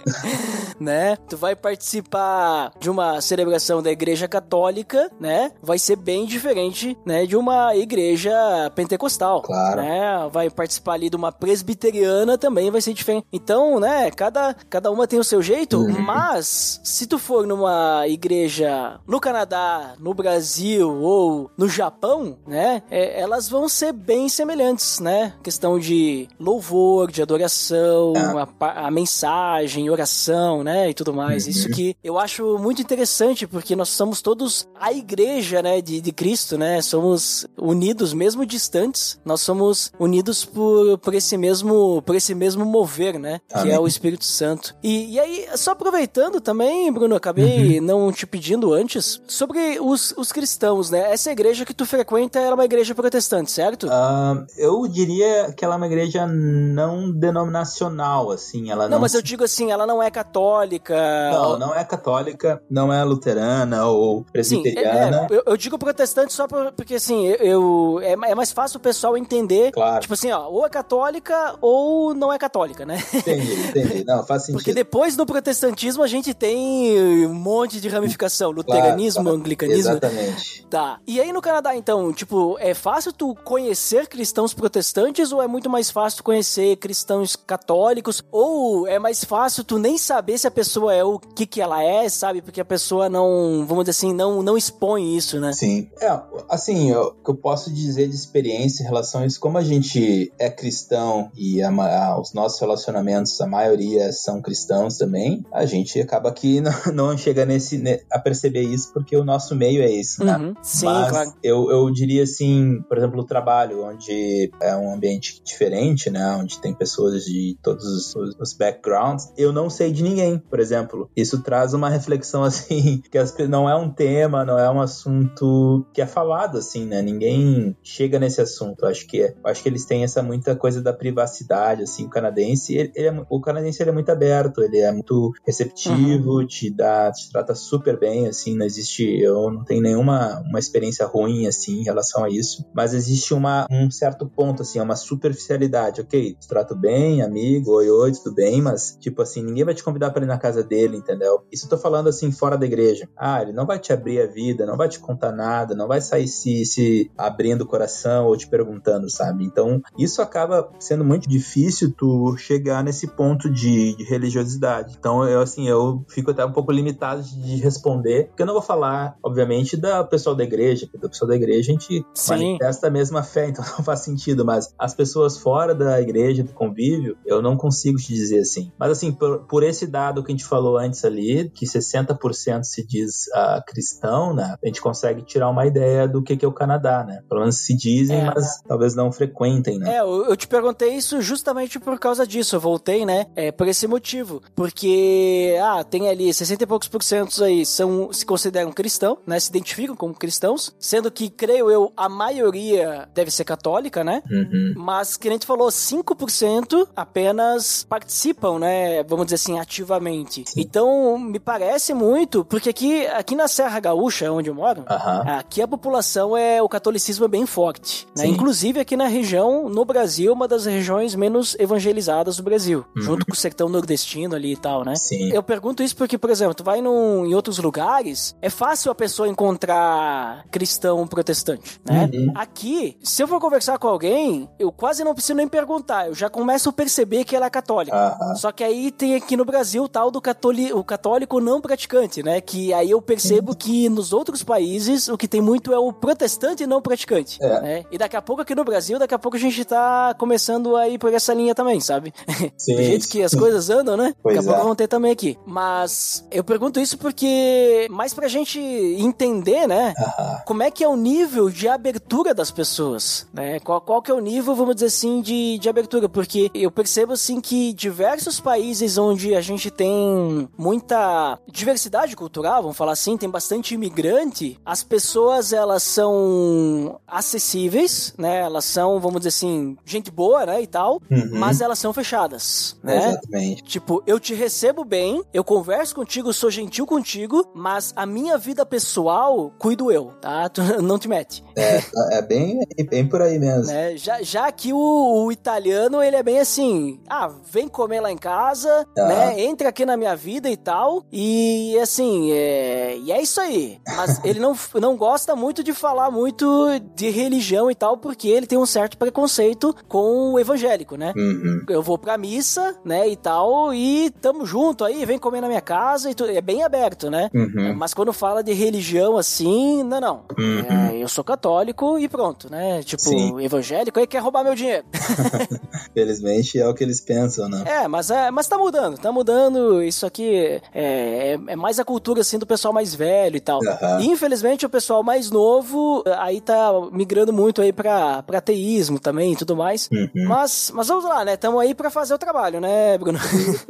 [LAUGHS] né? Tu vai participar de uma celebração da igreja católica, né? Vai ser bem diferente, né, de uma igreja pentecostal, claro. né? Vai participar ali de uma presbiteriana também vai ser diferente. Então, né, cada cada uma tem o seu jeito, uhum. mas se tu for numa igreja no Canadá, no Brasil ou no Japão, né, é, elas vão ser bem semelhantes, né? Questão de louvor, de adoração, ah. a, a, mensagem, oração, né, e tudo mais. Uhum. Isso que eu acho muito interessante, porque nós somos todos a igreja, né, de, de Cristo, né? Somos unidos, mesmo distantes, nós somos unidos por, por esse mesmo por esse mesmo mover, né? Amém. Que é o Espírito Santo. E, e aí, só aproveitando também, Bruno, acabei uhum. não te pedindo antes, sobre os, os cristãos, né? Essa igreja que tu frequenta era uma igreja protestante, certo? Uh, eu diria que ela é uma igreja não denominacional, assim. Ela não, não mas eu digo assim, ela não é católica. Não, não é católica, não é luterana ou presbiteriana. Sim, é, é, eu, eu, digo protestante só porque, assim, eu, eu é, é, mais fácil o pessoal entender. Claro. Tipo assim, ó, ou é católica ou não é católica, né? Entendi, entendi. [LAUGHS] Não, faz sentido. Porque depois do protestantismo a gente tem um monte de ramificação. Luteranismo, claro, anglicanismo. Exatamente. Tá. E aí no Canadá, então, tipo, é fácil tu conhecer cristãos protestantes ou é muito mais fácil tu conhecer cristãos católicos? Ou é mais fácil tu nem saber se a pessoa é o que que ela é, sabe? Porque a pessoa não, vamos dizer assim, não, não expõe isso, né? Sim. É, assim, o que eu posso dizer de experiência em relação a isso, como a gente é cristão e a, a, os nossos relacionamentos, a maioria são cristãos também, a gente acaba que não, [LAUGHS] não chega nesse, a perceber isso porque o nosso meio é isso, né? Uhum. Sim, Mas claro. eu, eu diria assim, por exemplo, o trabalho, onde é um ambiente diferente, né? Onde tem pessoas de todos os, os backgrounds, eu não sei de ninguém, por exemplo. Isso traz uma reflexão [LAUGHS] assim, que não é um tema, não é um assunto que é falado assim, né? Ninguém chega nesse assunto. Acho que é, acho que eles têm essa muita coisa da privacidade, assim. O canadense, ele, ele é, o canadense ele é muito aberto, ele é muito receptivo, uhum. te dá, te trata super bem, assim. Não existe, eu não tenho nenhuma uma experiência ruim assim em relação a isso, mas existe uma um certo ponto assim, uma superficialidade. Ok, te trato bem, amigo, oi, oi, tudo bem, mas tipo assim, ninguém vai te convidar para ir na casa dele, entendeu? Isso eu tô falando assim fora da igreja. Ah, ele não vai te abrir a vida, não vai te contar nada, não vai sair se, se abrindo o coração ou te perguntando, sabe? Então, isso acaba sendo muito difícil tu chegar nesse ponto de, de religiosidade. Então, eu assim, eu fico até um pouco limitado de responder, porque eu não vou falar, obviamente, da pessoal da igreja, porque o pessoal da igreja a gente Sim. manifesta a mesma fé, [LAUGHS] então não faz sentido, mas as pessoas fora da igreja, do convívio, eu não consigo te dizer assim. Mas assim, por, por esse dado que a gente falou antes ali, que 60% se diz uh, cristão, né, a gente consegue tirar uma ideia do que, que é o Canadá, né? Pelo menos se dizem, É. mas talvez não frequentem, né? É, eu, eu te perguntei isso justamente por causa disso. Eu voltei, né? É, por esse motivo. Porque, ah, tem ali 60 e poucos por cento aí são, se consideram cristão, né? Se identificam como cristãos. Sendo que, creio eu, a maioria deve ser católica, né? Uhum. Mas, que nem tu falou, 5% apenas participam, né? Vamos dizer assim, ativamente. Então, me parece muito, porque aqui, aqui na Serra Gaúcha, onde eu moro, Aham. Aqui a população é o catolicismo é bem forte, né? Sim. Inclusive aqui na região, no Brasil, uma das regiões menos evangelizadas do Brasil, Uhum. junto com o sertão nordestino ali e tal, né? Sim. Eu pergunto isso porque, por exemplo, tu vai num, em outros lugares, é fácil a pessoa encontrar cristão protestante, né? Uhum. Aqui, se eu for conversar com alguém, eu quase não preciso nem perguntar, eu já começo a perceber que ela é católica. Aham. Só que aí tem aqui no Brasil o tal do catoli- o católico não praticante, né? Que aí eu percebo que nos outros países o que tem muito é o protestante não praticante. É. né? E daqui a pouco aqui no Brasil, daqui a pouco a gente tá começando a ir por essa linha também, sabe? Sim. Do jeito que as coisas andam, né? Pois daqui a pouco é. vão ter também aqui. Mas eu pergunto isso porque mais pra gente entender, né? Como é que é o nível de abertura das pessoas, né? Qual, qual que é o nível, vamos dizer assim, de, de abertura? Porque eu percebo, assim, que diversos países onde a gente tem muita diversidade cultural, vamos falar assim, tem bastante imigrante, as pessoas, elas são acessíveis, né? Elas são, vamos dizer assim, gente boa, né, e tal, Uhum. mas elas são fechadas, né? Exatamente. Tipo, eu te recebo bem, eu converso contigo, sou gentil contigo, mas a minha vida pessoal cuido eu, tá? [LAUGHS] Tu não te mete. É, é bem, é bem por aí mesmo. Né? Já, já que o, o italiano, ele é bem assim, ah, vem comer lá em casa, Tá. né? Entra aqui na minha vida e tal, e assim, é, e é isso aí. Mas [LAUGHS] ele não, não gosta muito de falar muito de religião e tal, porque ele tem um certo preconceito com o evangélico, né? Uhum. eu vou pra missa, né, e tal, e tamo junto aí, vem comer na minha casa e tudo. É bem aberto, né? Uhum. Mas quando fala de religião assim, não, não. Uhum. É, eu sou católico e pronto, né? Tipo, Sim. evangélico aí quer roubar meu dinheiro. [LAUGHS] Felizmente é o que eles pensam, né? é, mas, é, mas tá mudando, tá mudando. Isso aqui é, é, é mais a cultura assim do pessoal mais velho e tal. E, infelizmente o pessoal mais novo aí tá migrando muito aí pra, pra ateísmo também e tudo mais. Uhum. Mas, mas vamos lá, né? Tamo aí pra fazer o trabalho, né, Bruno?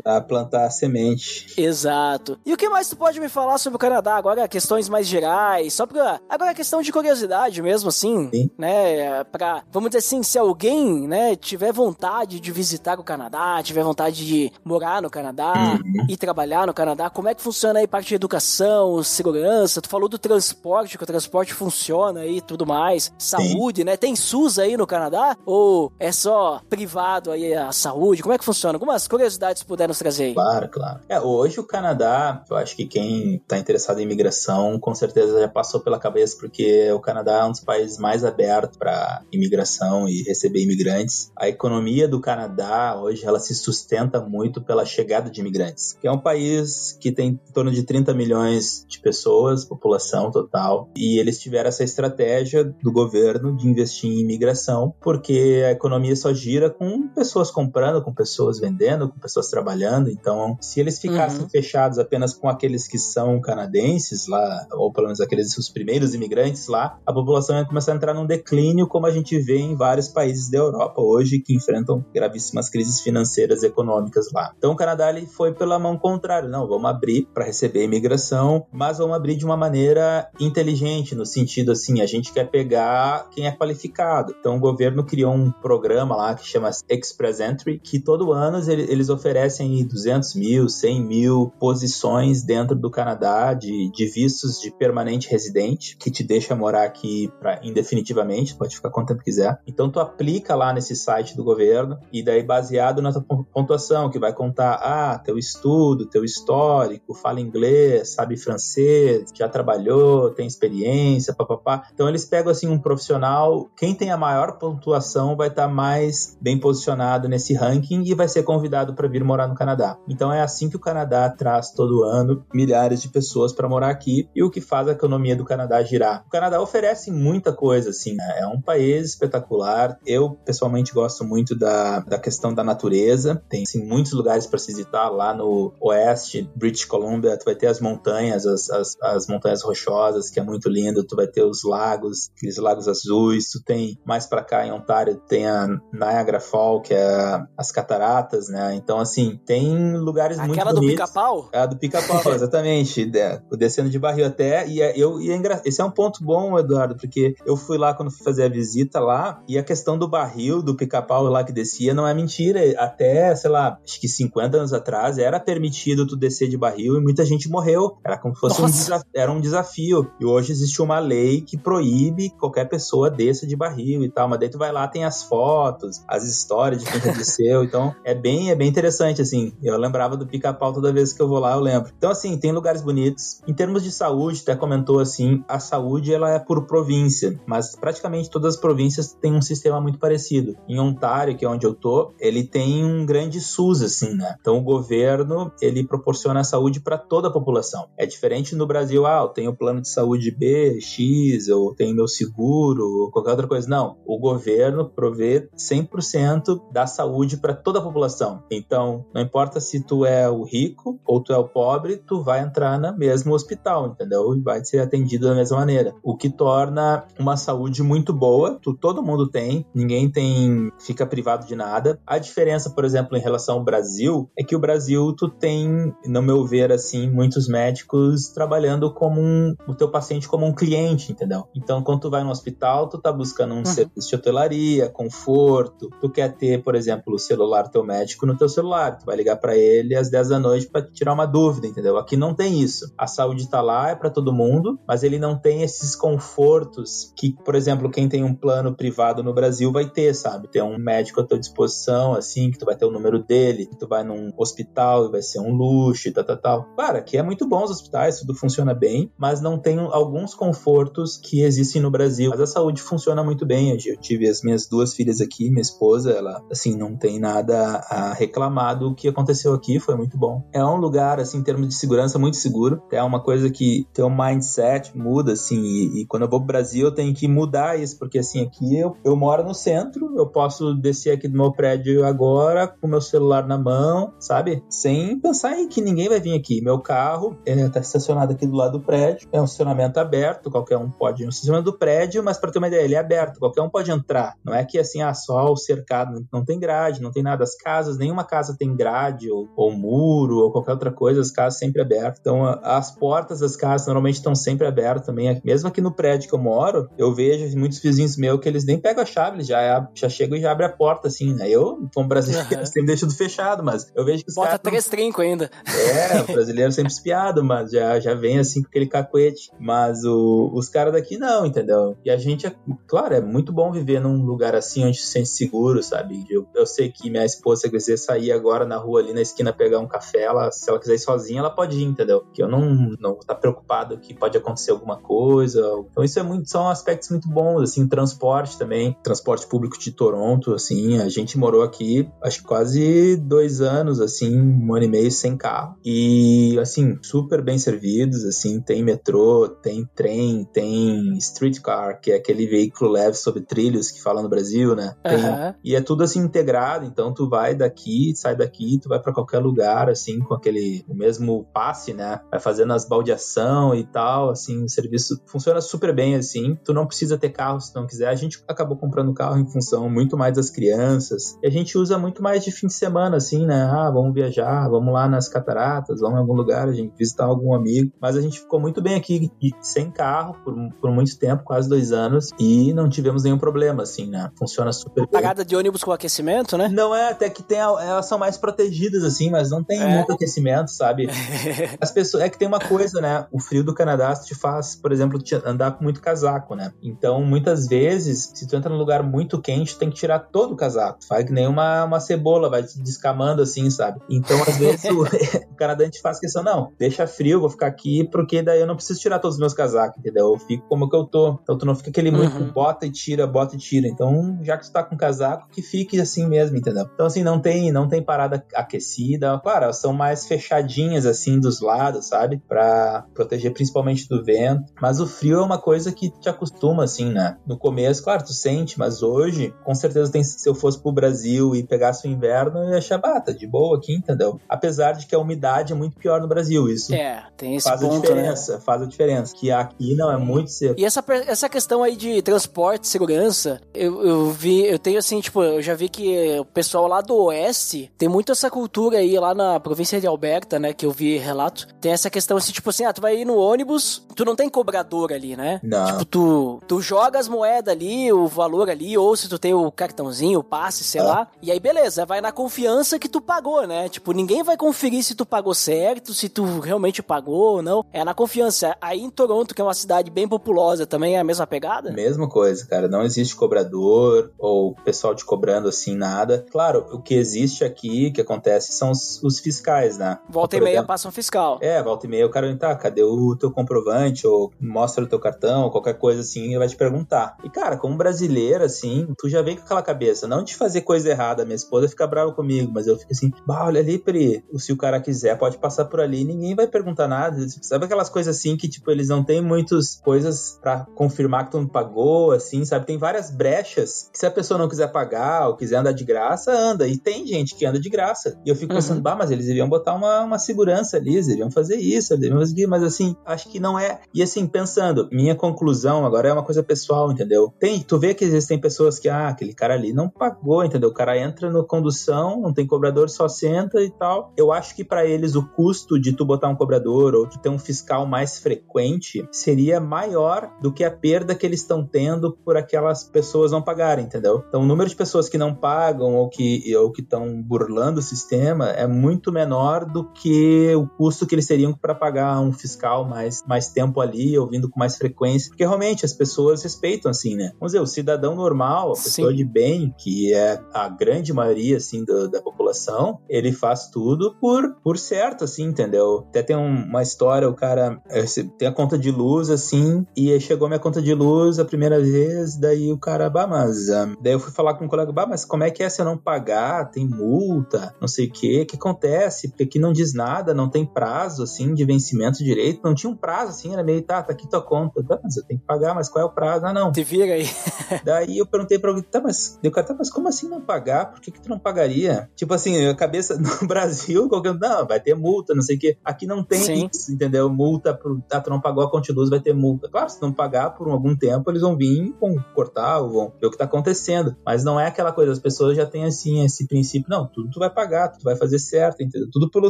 Pra plantar a semente. [LAUGHS] Exato. E o que mais tu pode me falar sobre o Canadá? Agora, questões mais gerais, só pra... Agora, questão de curiosidade mesmo, assim, Sim. né? Pra, vamos dizer assim, se alguém, né, tiver vontade de visitar o Canadá, tiver vontade de morar no Canadá Uhum. e trabalhar no Canadá, como é que funciona aí parte de educação, segurança? Tu falou do transporte, que o transporte funciona aí e tudo mais. Saúde, né? Tem SUS aí no Canadá? Ou é só privado aí a saúde? Como é que funciona? Algumas curiosidades puderam trazer aí. Claro, claro. É, hoje o Canadá, eu acho que quem está interessado em imigração com certeza já passou pela cabeça, porque o Canadá é um dos países mais abertos para imigração e receber imigrantes. A economia do Canadá hoje ela se sustenta muito pela chegada de imigrantes, que é um país que tem em torno de 30 milhões de pessoas, população total, e eles tiveram essa estratégia do governo de investir em imigração, porque a economia só gira com pessoas comprando, com pessoas vendendo, com pessoas trabalhando. Então, se eles ficassem Uhum. fechados apenas com aqueles que são canadenses lá, ou pelo menos aqueles os primeiros imigrantes lá, a população ia começar a entrar num declínio, como a gente vê em vários países da Europa hoje que enfrentam gravíssimas crises financeiras e econômicas lá. Então, o Canadá ele foi pela mão contrária, não, vamos abrir para receber imigração, mas vamos abrir de uma maneira inteligente, no sentido assim, a gente quer pegar quem é qualificado. Então, o governo criou um programa lá que chama Express Entry, que todo ano ele- eles oferecem aí 200 mil, 100 mil posições dentro do Canadá de, de vistos de permanente residente, que te deixa morar aqui pra, indefinitivamente, pode ficar quanto tempo quiser. Então, tu aplica lá nesse site do governo, e daí baseado na tua pon- pontuação, que vai contar, ah, teu estudo, teu histórico, fala inglês, sabe francês, já trabalhou, tem experiência, papapá. Então, eles pegam, assim, um profissional, quem tem a maior pontuação vai estar mais bem posicionado nesse ranking ranking e vai ser convidado para vir morar no Canadá. Então é assim que o Canadá traz todo ano milhares de pessoas para morar aqui e o que faz a economia do Canadá girar. O Canadá oferece muita coisa, assim, né? é um país espetacular. Eu pessoalmente gosto muito da, da questão da natureza. Tem assim, muitos lugares para se visitar lá no oeste, British Columbia. Tu vai ter as montanhas, as, as, as montanhas rochosas, que é muito lindo. Tu vai ter os lagos, aqueles lagos azuis. Tu tem mais para cá em Ontário tem a Niagara Fall, que é as cataratas, né? Então assim tem lugares Aquela muito do bonitos. pica-pau? É a do pica-pau, [LAUGHS] exatamente. É, o descendo de barril até. E, é, eu, e é engra... esse é um ponto bom, Eduardo, porque eu fui lá quando fui fazer a visita lá, e a questão do barril, do pica-pau lá que descia, não é mentira. Até, sei lá, acho que 50 anos atrás era permitido tu descer de barril e muita gente morreu. Era como se fosse um, era um desafio. E hoje existe uma lei que proíbe que qualquer pessoa desça de barril e tal. Mas daí tu vai lá, tem as fotos, as histórias de quem já desceu. Então é bem, é bem interessante, assim. Eu lembrava do pica-pau toda vez que eu vou lá, eu lembro. Então, assim, tem lugares bonitos. Em termos de saúde, até comentou assim, a saúde ela é por província, mas praticamente todas as províncias têm um sistema muito parecido. Em Ontário, que é onde eu tô, ele tem um grande SUS assim, né? Então o governo, ele proporciona saúde para toda a população. É diferente no Brasil, ah, eu tenho plano de saúde B, X, eu tenho meu seguro, ou qualquer outra coisa. Não, o governo provê 100% da saúde para toda a população. Então, não importa se tu é o rico ou tu é o pobre, tu vai entrar no mesmo hospital, entendeu? E vai ser atendido da mesma maneira. O que torna uma saúde muito boa, tu, todo mundo tem, ninguém tem, fica privado de nada. A diferença, por exemplo, em relação ao Brasil, é que o Brasil tu tem, no meu ver, assim, muitos médicos trabalhando como um, o teu paciente como um cliente, entendeu? Então, quando tu vai no hospital, tu tá buscando um uhum. serviço de hotelaria, conforto, tu quer ter, por exemplo, celular teu médico no teu celular, tu vai ligar para ele às 10 da noite para tirar uma dúvida, entendeu? Aqui não tem isso. A saúde tá lá, é para todo mundo, mas ele não tem esses confortos que, por exemplo, quem tem um plano privado no Brasil vai ter, sabe? Ter um médico à tua disposição, assim, que tu vai ter o número dele, que tu vai num hospital e vai ser um luxo e tal, tal, tal. Claro, aqui é muito bom os hospitais, tudo funciona bem, mas não tem alguns confortos que existem no Brasil. Mas a saúde funciona muito bem. Eu tive as minhas duas filhas aqui, minha esposa, ela, assim, não tem nada a reclamar do que aconteceu aqui, foi muito bom. É um lugar, assim, em termos de segurança, muito seguro. É uma coisa que teu mindset muda, assim, e, e, quando eu vou pro Brasil eu tenho que mudar isso, porque, assim, aqui eu, eu moro no centro, eu posso descer aqui do meu prédio agora com meu celular na mão, sabe? Sem pensar em que ninguém vai vir aqui. Meu carro é, tá estacionado aqui do lado do prédio, é um estacionamento aberto, qualquer um pode ir no estacionamento do prédio, mas para ter uma ideia, ele é aberto, qualquer um pode entrar. Não é que, assim, ah, só o cercado, não tem grade, não tem nada. As casas, nenhuma casa tem grade ou, ou muro ou qualquer outra coisa, as casas sempre abertas. Então, as portas das casas normalmente estão sempre abertas também. Mesmo aqui no prédio que eu moro, eu vejo muitos vizinhos meus que eles nem pegam a chave, eles já, já chegam e já abrem a porta, assim, né? Eu, como brasileiro, uhum. [LAUGHS] sempre deixo tudo fechado, mas eu vejo que os Bota caras... três trinco ainda. É, [LAUGHS] o brasileiro sempre espiado, mas já, já vem assim com aquele cacuete. Mas o, os caras daqui não, entendeu? E a gente, é, claro, é muito bom viver num lugar assim onde se sente seguro, sabe? Eu, eu sei que minha esposa, se quiser sair agora na rua ali na esquina pegar um café, ela, se ela quiser ir sozinha, ela pode ir, entendeu? Que eu não, não tá preocupado que pode acontecer alguma coisa. Então isso é muito, são aspectos muito bons, assim, transporte também, transporte público de Toronto, assim, a gente morou aqui, acho que quase dois anos, assim, um ano e meio sem carro. E, assim, super bem servidos, assim, tem metrô, tem trem, tem streetcar, que é aquele veículo leve sobre trilhos que fala no Brasil, né? Tem, uhum. E é tudo, assim, integrado, então tu vai daqui, sai daqui, tu vai para qualquer lugar, assim, com aquele, o mesmo passe, né? Vai fazendo as baldeação e tal, assim, o serviço funciona super bem, assim, tu não precisa ter carro se não quiser. A gente acabou comprando carro em função muito mais das crianças, e a gente usa muito mais de fim de semana, assim, né? Ah, vamos viajar, vamos lá nas cataratas, vamos em algum lugar, a gente visitar algum amigo. Mas a gente ficou muito bem aqui, sem carro, por, por muito tempo, quase dois anos, e não tivemos nenhum problema, assim, né? Funciona super bem. Parada de ônibus com aquecimento, né? [LAUGHS] Não é, até que tem, elas são mais protegidas, assim, mas não tem é. muito aquecimento, sabe? [LAUGHS] As pessoas, é que tem uma coisa, né? O frio do Canadá te faz, por exemplo, andar com muito casaco, né? Então, muitas vezes, se tu entra num lugar muito quente, tu tem que tirar todo o casaco. Faz que nem uma, uma cebola, vai te descamando assim, sabe? Então, às vezes, o, [LAUGHS] o Canadá te faz questão, não, deixa frio, vou ficar aqui, porque daí eu não preciso tirar todos os meus casacos, entendeu? Eu fico como que eu tô. Então, tu não fica aquele muito uhum. bota e tira, bota e tira. Então, já que tu tá com casaco, que fique assim mesmo. Entendeu? Então, assim, não tem, não tem parada aquecida. Claro, elas são mais fechadinhas, assim, dos lados, sabe? Pra proteger principalmente do vento. Mas o frio é uma coisa que te acostuma, assim, né? No começo, claro, tu sente, mas hoje, com certeza, tem, se eu fosse pro Brasil e pegasse o inverno, eu ia achar, bata, de boa aqui, entendeu? Apesar de que a umidade é muito pior no Brasil, isso. É, tem esse faz ponto, a diferença, né? faz a diferença. Que aqui não é muito seco. E essa, essa questão aí de transporte, segurança, eu, eu vi, eu tenho assim, tipo, eu já vi que pessoal lá do oeste tem muito essa cultura aí lá na província de Alberta, né, que eu vi relato. Tem essa questão assim, tipo assim, ah, tu vai ir no ônibus, tu não tem cobrador ali, né? Não. Tipo, tu, tu joga as moedas ali, o valor ali, ou se tu tem o cartãozinho, o passe, sei É. lá. E aí, beleza, vai na confiança que tu pagou, né? Tipo, ninguém vai conferir se tu pagou certo, se tu realmente pagou ou não. É na confiança. Aí em Toronto, que é uma cidade bem populosa, também é a mesma pegada? Mesma coisa, cara. Não existe cobrador ou pessoal te cobrando assim, nada. Claro, o que existe aqui, que acontece, são os, os fiscais, né? Volta e Por meia exemplo, passa um fiscal. É, volta e meia o cara vai tá, cadê o teu comprovante? Ou mostra o teu cartão, ou qualquer coisa assim, ele vai te perguntar. E, cara, como brasileiro, assim, tu já vem com aquela cabeça, não de fazer coisa errada. Minha esposa fica brava comigo, mas eu fico assim, bah, olha ali, Pri, se o cara quiser, pode passar por ali, ninguém vai perguntar nada. Sabe aquelas coisas assim que, tipo, eles não têm muitas coisas pra confirmar que tu não pagou, assim, sabe? Tem várias brechas que se a pessoa não quiser pagar ou quiser andar de graça, anda. E tem gente que anda de graça. E eu fico Uhum. pensando, bah, mas eles deviam botar uma, uma segurança ali, eles deviam fazer isso, eles deviam fazer mas assim, acho que não é. E assim, pensando, minha conclusão agora é uma coisa pessoal, entendeu? Tem, tu vê que existem pessoas que, ah, aquele cara ali não pagou, entendeu? O cara entra no condução, não tem cobrador, só senta e tal. Eu acho que pra eles o custo de tu botar um cobrador ou de ter um fiscal mais frequente seria maior do que a perda que eles estão tendo por aquelas pessoas não pagarem, entendeu? Então, o número de pessoas que não pagam ou que ou que estão burlando o sistema é muito menor do que o custo que eles teriam para pagar um fiscal mais, mais tempo ali, ouvindo com mais frequência. Porque realmente as pessoas respeitam, assim, né? Vamos dizer, o cidadão normal, a pessoa Sim. de bem, que é a grande maioria, assim, do- da população, ele faz tudo por, por certo, assim, entendeu? Até tem um- uma história, o cara eh, tem a conta de luz, assim, e aí chegou a minha conta de luz a primeira vez, daí o cara, bah, mas... ah, daí eu fui falar com um colega, bah, mas como é que é se eu não pagar? Tem multa, não sei o quê, o que acontece? Porque aqui não diz nada, não tem prazo, assim, de vencimento direito, não tinha um prazo, assim, era meio, tá, tá aqui tua conta, tá, mas eu tenho que pagar, mas qual é o prazo? Ah, não. Se vira aí. [LAUGHS] Daí eu perguntei pra alguém, tá, mas, cara, tá, mas como assim não pagar? Por que, que tu não pagaria? Tipo assim, a cabeça [LAUGHS] no Brasil, qualquer não, vai ter multa, não sei o quê. Aqui não tem Sim. isso, entendeu? Multa, pro, ah, tu não pagou a conta de luz, vai ter multa. Claro, se não pagar por algum tempo, eles vão vir e vão cortar vão ver o que tá acontecendo. Mas não é aquela coisa, as pessoas já têm assim, esse princípio, não, tudo tu vai pagar, tudo vai fazer certo, entendeu? Tudo pelo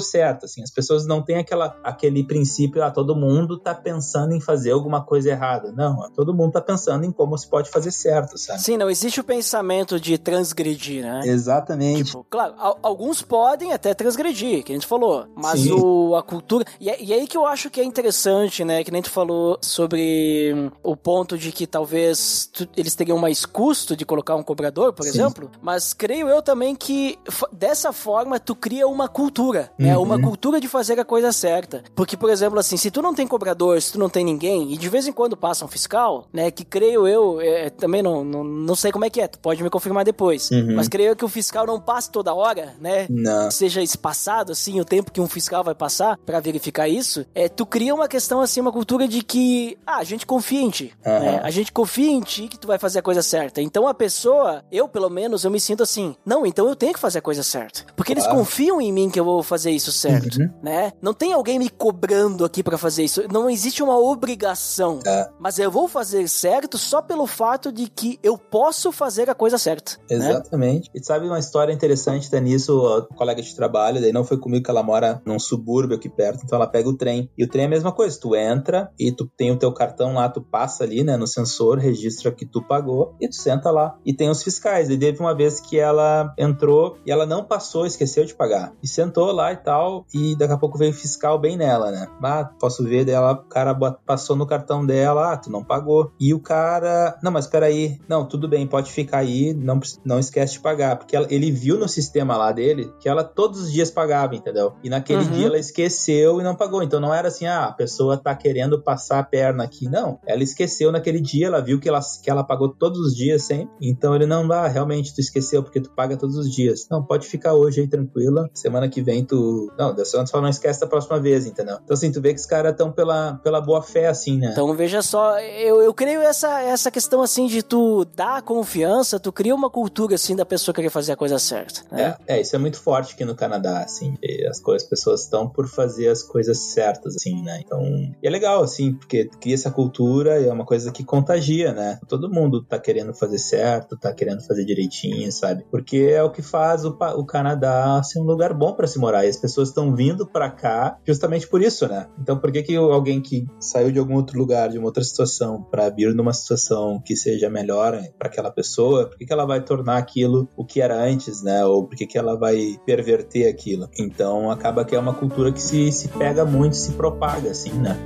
certo, assim. As pessoas não têm aquela, aquele princípio, ah, todo mundo tá pensando em fazer alguma coisa errada. Não, todo mundo tá pensando em como se pode fazer certo, sabe? Sim, não existe o pensamento de transgredir, né? Exatamente. Tipo, claro, al- alguns podem até transgredir, que a gente falou, mas Sim. o, a cultura. E, é- e aí que eu acho que é interessante, né? Que nem tu falou sobre o ponto de que talvez tu- eles teriam mais custo de colocar um cobrador, por Sim. exemplo, mas creio eu também que dessa forma tu cria uma cultura, né? Uhum. Uma cultura de fazer a coisa certa. Porque, por exemplo, assim, se tu não tem cobrador, se tu não tem ninguém, e de vez em quando passa um fiscal, né? Que creio eu, é, também não, não, não sei como é que é, tu pode me confirmar depois. Uhum. Mas creio que o fiscal não passe toda hora, né? Não. Seja espaçado, assim, o tempo que um fiscal vai passar pra verificar isso, é, tu cria uma questão, assim, uma cultura de que, ah, a gente confia em ti, Aham. né? A gente confia em ti que tu vai fazer a coisa certa. Então a pessoa, eu pelo menos, eu me sinto assim, não, então eu tenho que fazer a coisa certa. Porque eles Claro. confiam em mim que eu vou fazer isso certo, Uhum. né? Não tem alguém me cobrando aqui pra fazer isso. Não existe uma obrigação. É. Mas eu vou fazer certo só pelo fato de que eu posso fazer a coisa certa. Né? Exatamente. E sabe uma história interessante, tá nisso, a colega de trabalho, daí não foi comigo que ela mora num subúrbio aqui perto, então ela pega o trem. E o trem é a mesma coisa, tu entra e tu tem o teu cartão lá, tu passa ali, né, no sensor, registra que tu pagou e tu senta lá. E tem os fiscais. E teve uma vez que ela entrou e ela não passou, esqueceu de pagar. E sentou lá e tal, e daqui a pouco veio o fiscal bem nela, né? Ah, posso ver dela, o cara passou no cartão dela, ah, tu não pagou. E o cara, não, mas peraí, não, tudo bem, pode ficar aí, não, não esquece de pagar. Porque ela- ele viu no sistema lá dele que ela todos os dias pagava, entendeu? E naquele Uhum. dia ela esqueceu e não pagou. Então não era assim, ah, a pessoa tá querendo passar a perna aqui. Não, ela esqueceu naquele dia, ela viu que ela, que ela pagou todos os dias sempre. Então ele não, ah, realmente tu esqueceu, porque porque tu paga todos os dias. Não, pode ficar hoje aí tranquila. Semana que vem tu. Não, só não esquece da próxima vez, entendeu? Então, assim, tu vê que os caras estão pela, pela boa fé, assim, né? Então, veja só, eu, eu creio essa, essa questão, assim, de tu dar confiança, tu cria uma cultura, assim, da pessoa querer fazer a coisa certa. Né? É, é, isso é muito forte aqui no Canadá, assim. As, coisas, as pessoas estão por fazer as coisas certas, assim, né? Então, e é legal, assim, porque cria essa cultura e é uma coisa que contagia, né? Todo mundo tá querendo fazer certo, tá querendo fazer direitinho, sabe? Porque é o que faz o, o Canadá ser um lugar bom para se morar. E as pessoas estão vindo para cá justamente por isso, né? Então, por que que alguém que saiu de algum outro lugar, de uma outra situação, para vir numa situação que seja melhor para aquela pessoa, por que, que ela vai tornar aquilo o que era antes, né? Ou por que, que ela vai perverter aquilo? Então, acaba que é uma cultura que se, se pega muito, se propaga, assim, né?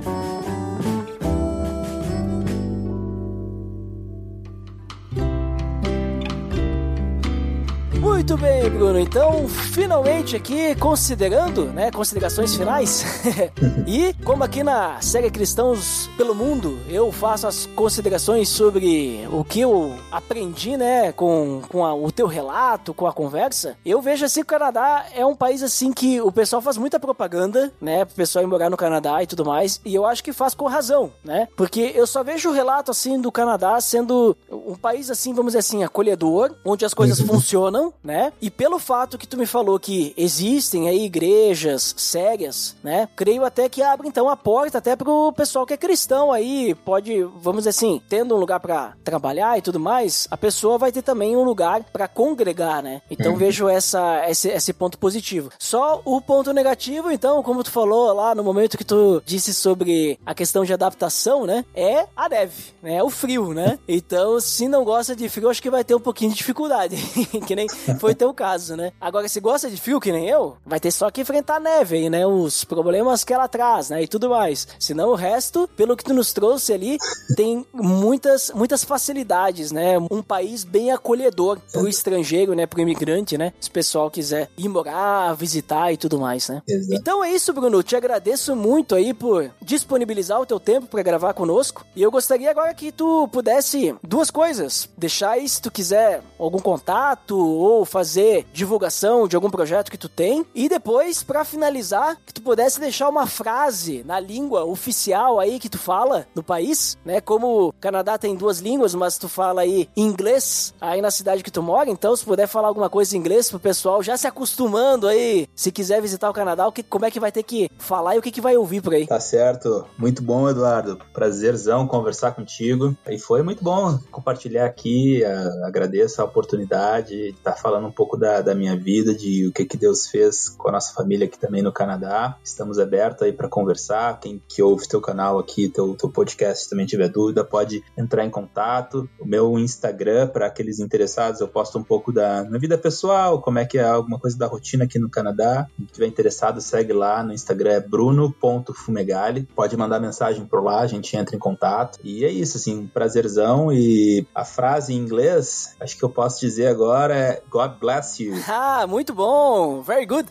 Então, finalmente aqui, considerando, né, considerações finais. [LAUGHS] e como aqui na série Cristãos pelo Mundo, eu faço as considerações sobre o que eu aprendi, né, com, com a, o teu relato, com a conversa. Eu vejo assim que o Canadá é um país assim que o pessoal faz muita propaganda, né, pro pessoal ir morar no Canadá e tudo mais. E eu acho que faz com razão, né? Porque eu só vejo o relato assim do Canadá sendo um país assim, vamos dizer assim, acolhedor, onde as coisas funcionam, né? né? E pelo fato que tu me falou que existem aí igrejas sérias, né? Creio até que abre então a porta até pro pessoal que é cristão aí, pode, vamos dizer assim, tendo um lugar para trabalhar e tudo mais, a pessoa vai ter também um lugar para congregar, né? Então uhum. vejo essa esse, esse ponto positivo. Só o ponto negativo, então, como tu falou lá no momento que tu disse sobre a questão de adaptação, né? É a neve, né? É o frio, né? [LAUGHS] Então, se não gosta de frio, acho que vai ter um pouquinho de dificuldade. [LAUGHS] que nem foi teu caso, né? Agora, se gosta de frio, que nem eu, vai ter só que enfrentar a neve aí, né? Os problemas que ela traz, né? E tudo mais. Senão o resto, pelo que tu nos trouxe ali, tem muitas, muitas facilidades, né? Um país bem acolhedor pro estrangeiro, né? Pro imigrante, né? Se o pessoal quiser ir morar, visitar e tudo mais, né? Exato. Então é isso, Bruno. Te agradeço muito aí por disponibilizar o teu tempo para gravar conosco. E eu gostaria agora que tu pudesse duas coisas. Deixar aí, se tu quiser, algum contato ou fazer divulgação de algum projeto que tu tem e depois para finalizar que tu pudesse deixar uma frase na língua oficial aí que tu fala no país, né? Como o Canadá tem duas línguas, mas tu fala aí inglês aí na cidade que tu mora, então se puder falar alguma coisa em inglês pro pessoal já se acostumando aí, se quiser visitar o Canadá, o que, como é que vai ter que falar e o que, que vai ouvir por aí. Tá certo. Muito bom, Eduardo. Prazerzão conversar contigo. E foi muito bom compartilhar aqui. Agradeço a oportunidade de estar falando falando um pouco da, da minha vida, de o que, que Deus fez com a nossa família aqui também no Canadá. Estamos abertos aí para conversar. Quem que ouve teu canal aqui, teu, teu podcast, também tiver dúvida, pode entrar em contato. O meu Instagram, para aqueles interessados, eu posto um pouco da minha vida pessoal, como é que é alguma coisa da rotina aqui no Canadá. Quem tiver interessado, segue lá no Instagram, é bruno.fumegali. Pode mandar mensagem por lá, a gente entra em contato. E é isso, assim, prazerzão. E a frase em inglês, acho que eu posso dizer agora é God bless you. Ah, muito bom. Very good.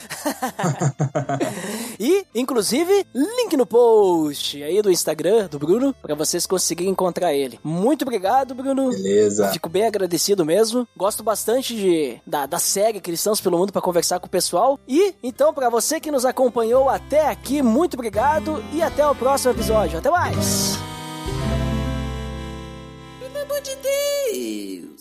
[LAUGHS] e, inclusive, link no post aí do Instagram do Bruno para vocês conseguirem encontrar ele. Muito obrigado, Bruno. Beleza. Fico bem agradecido mesmo. Gosto bastante de, da, da série Cristãos pelo Mundo para conversar com o pessoal. E, então, para você que nos acompanhou até aqui, muito obrigado e até o próximo episódio. Até mais. Pelo amor de Deus.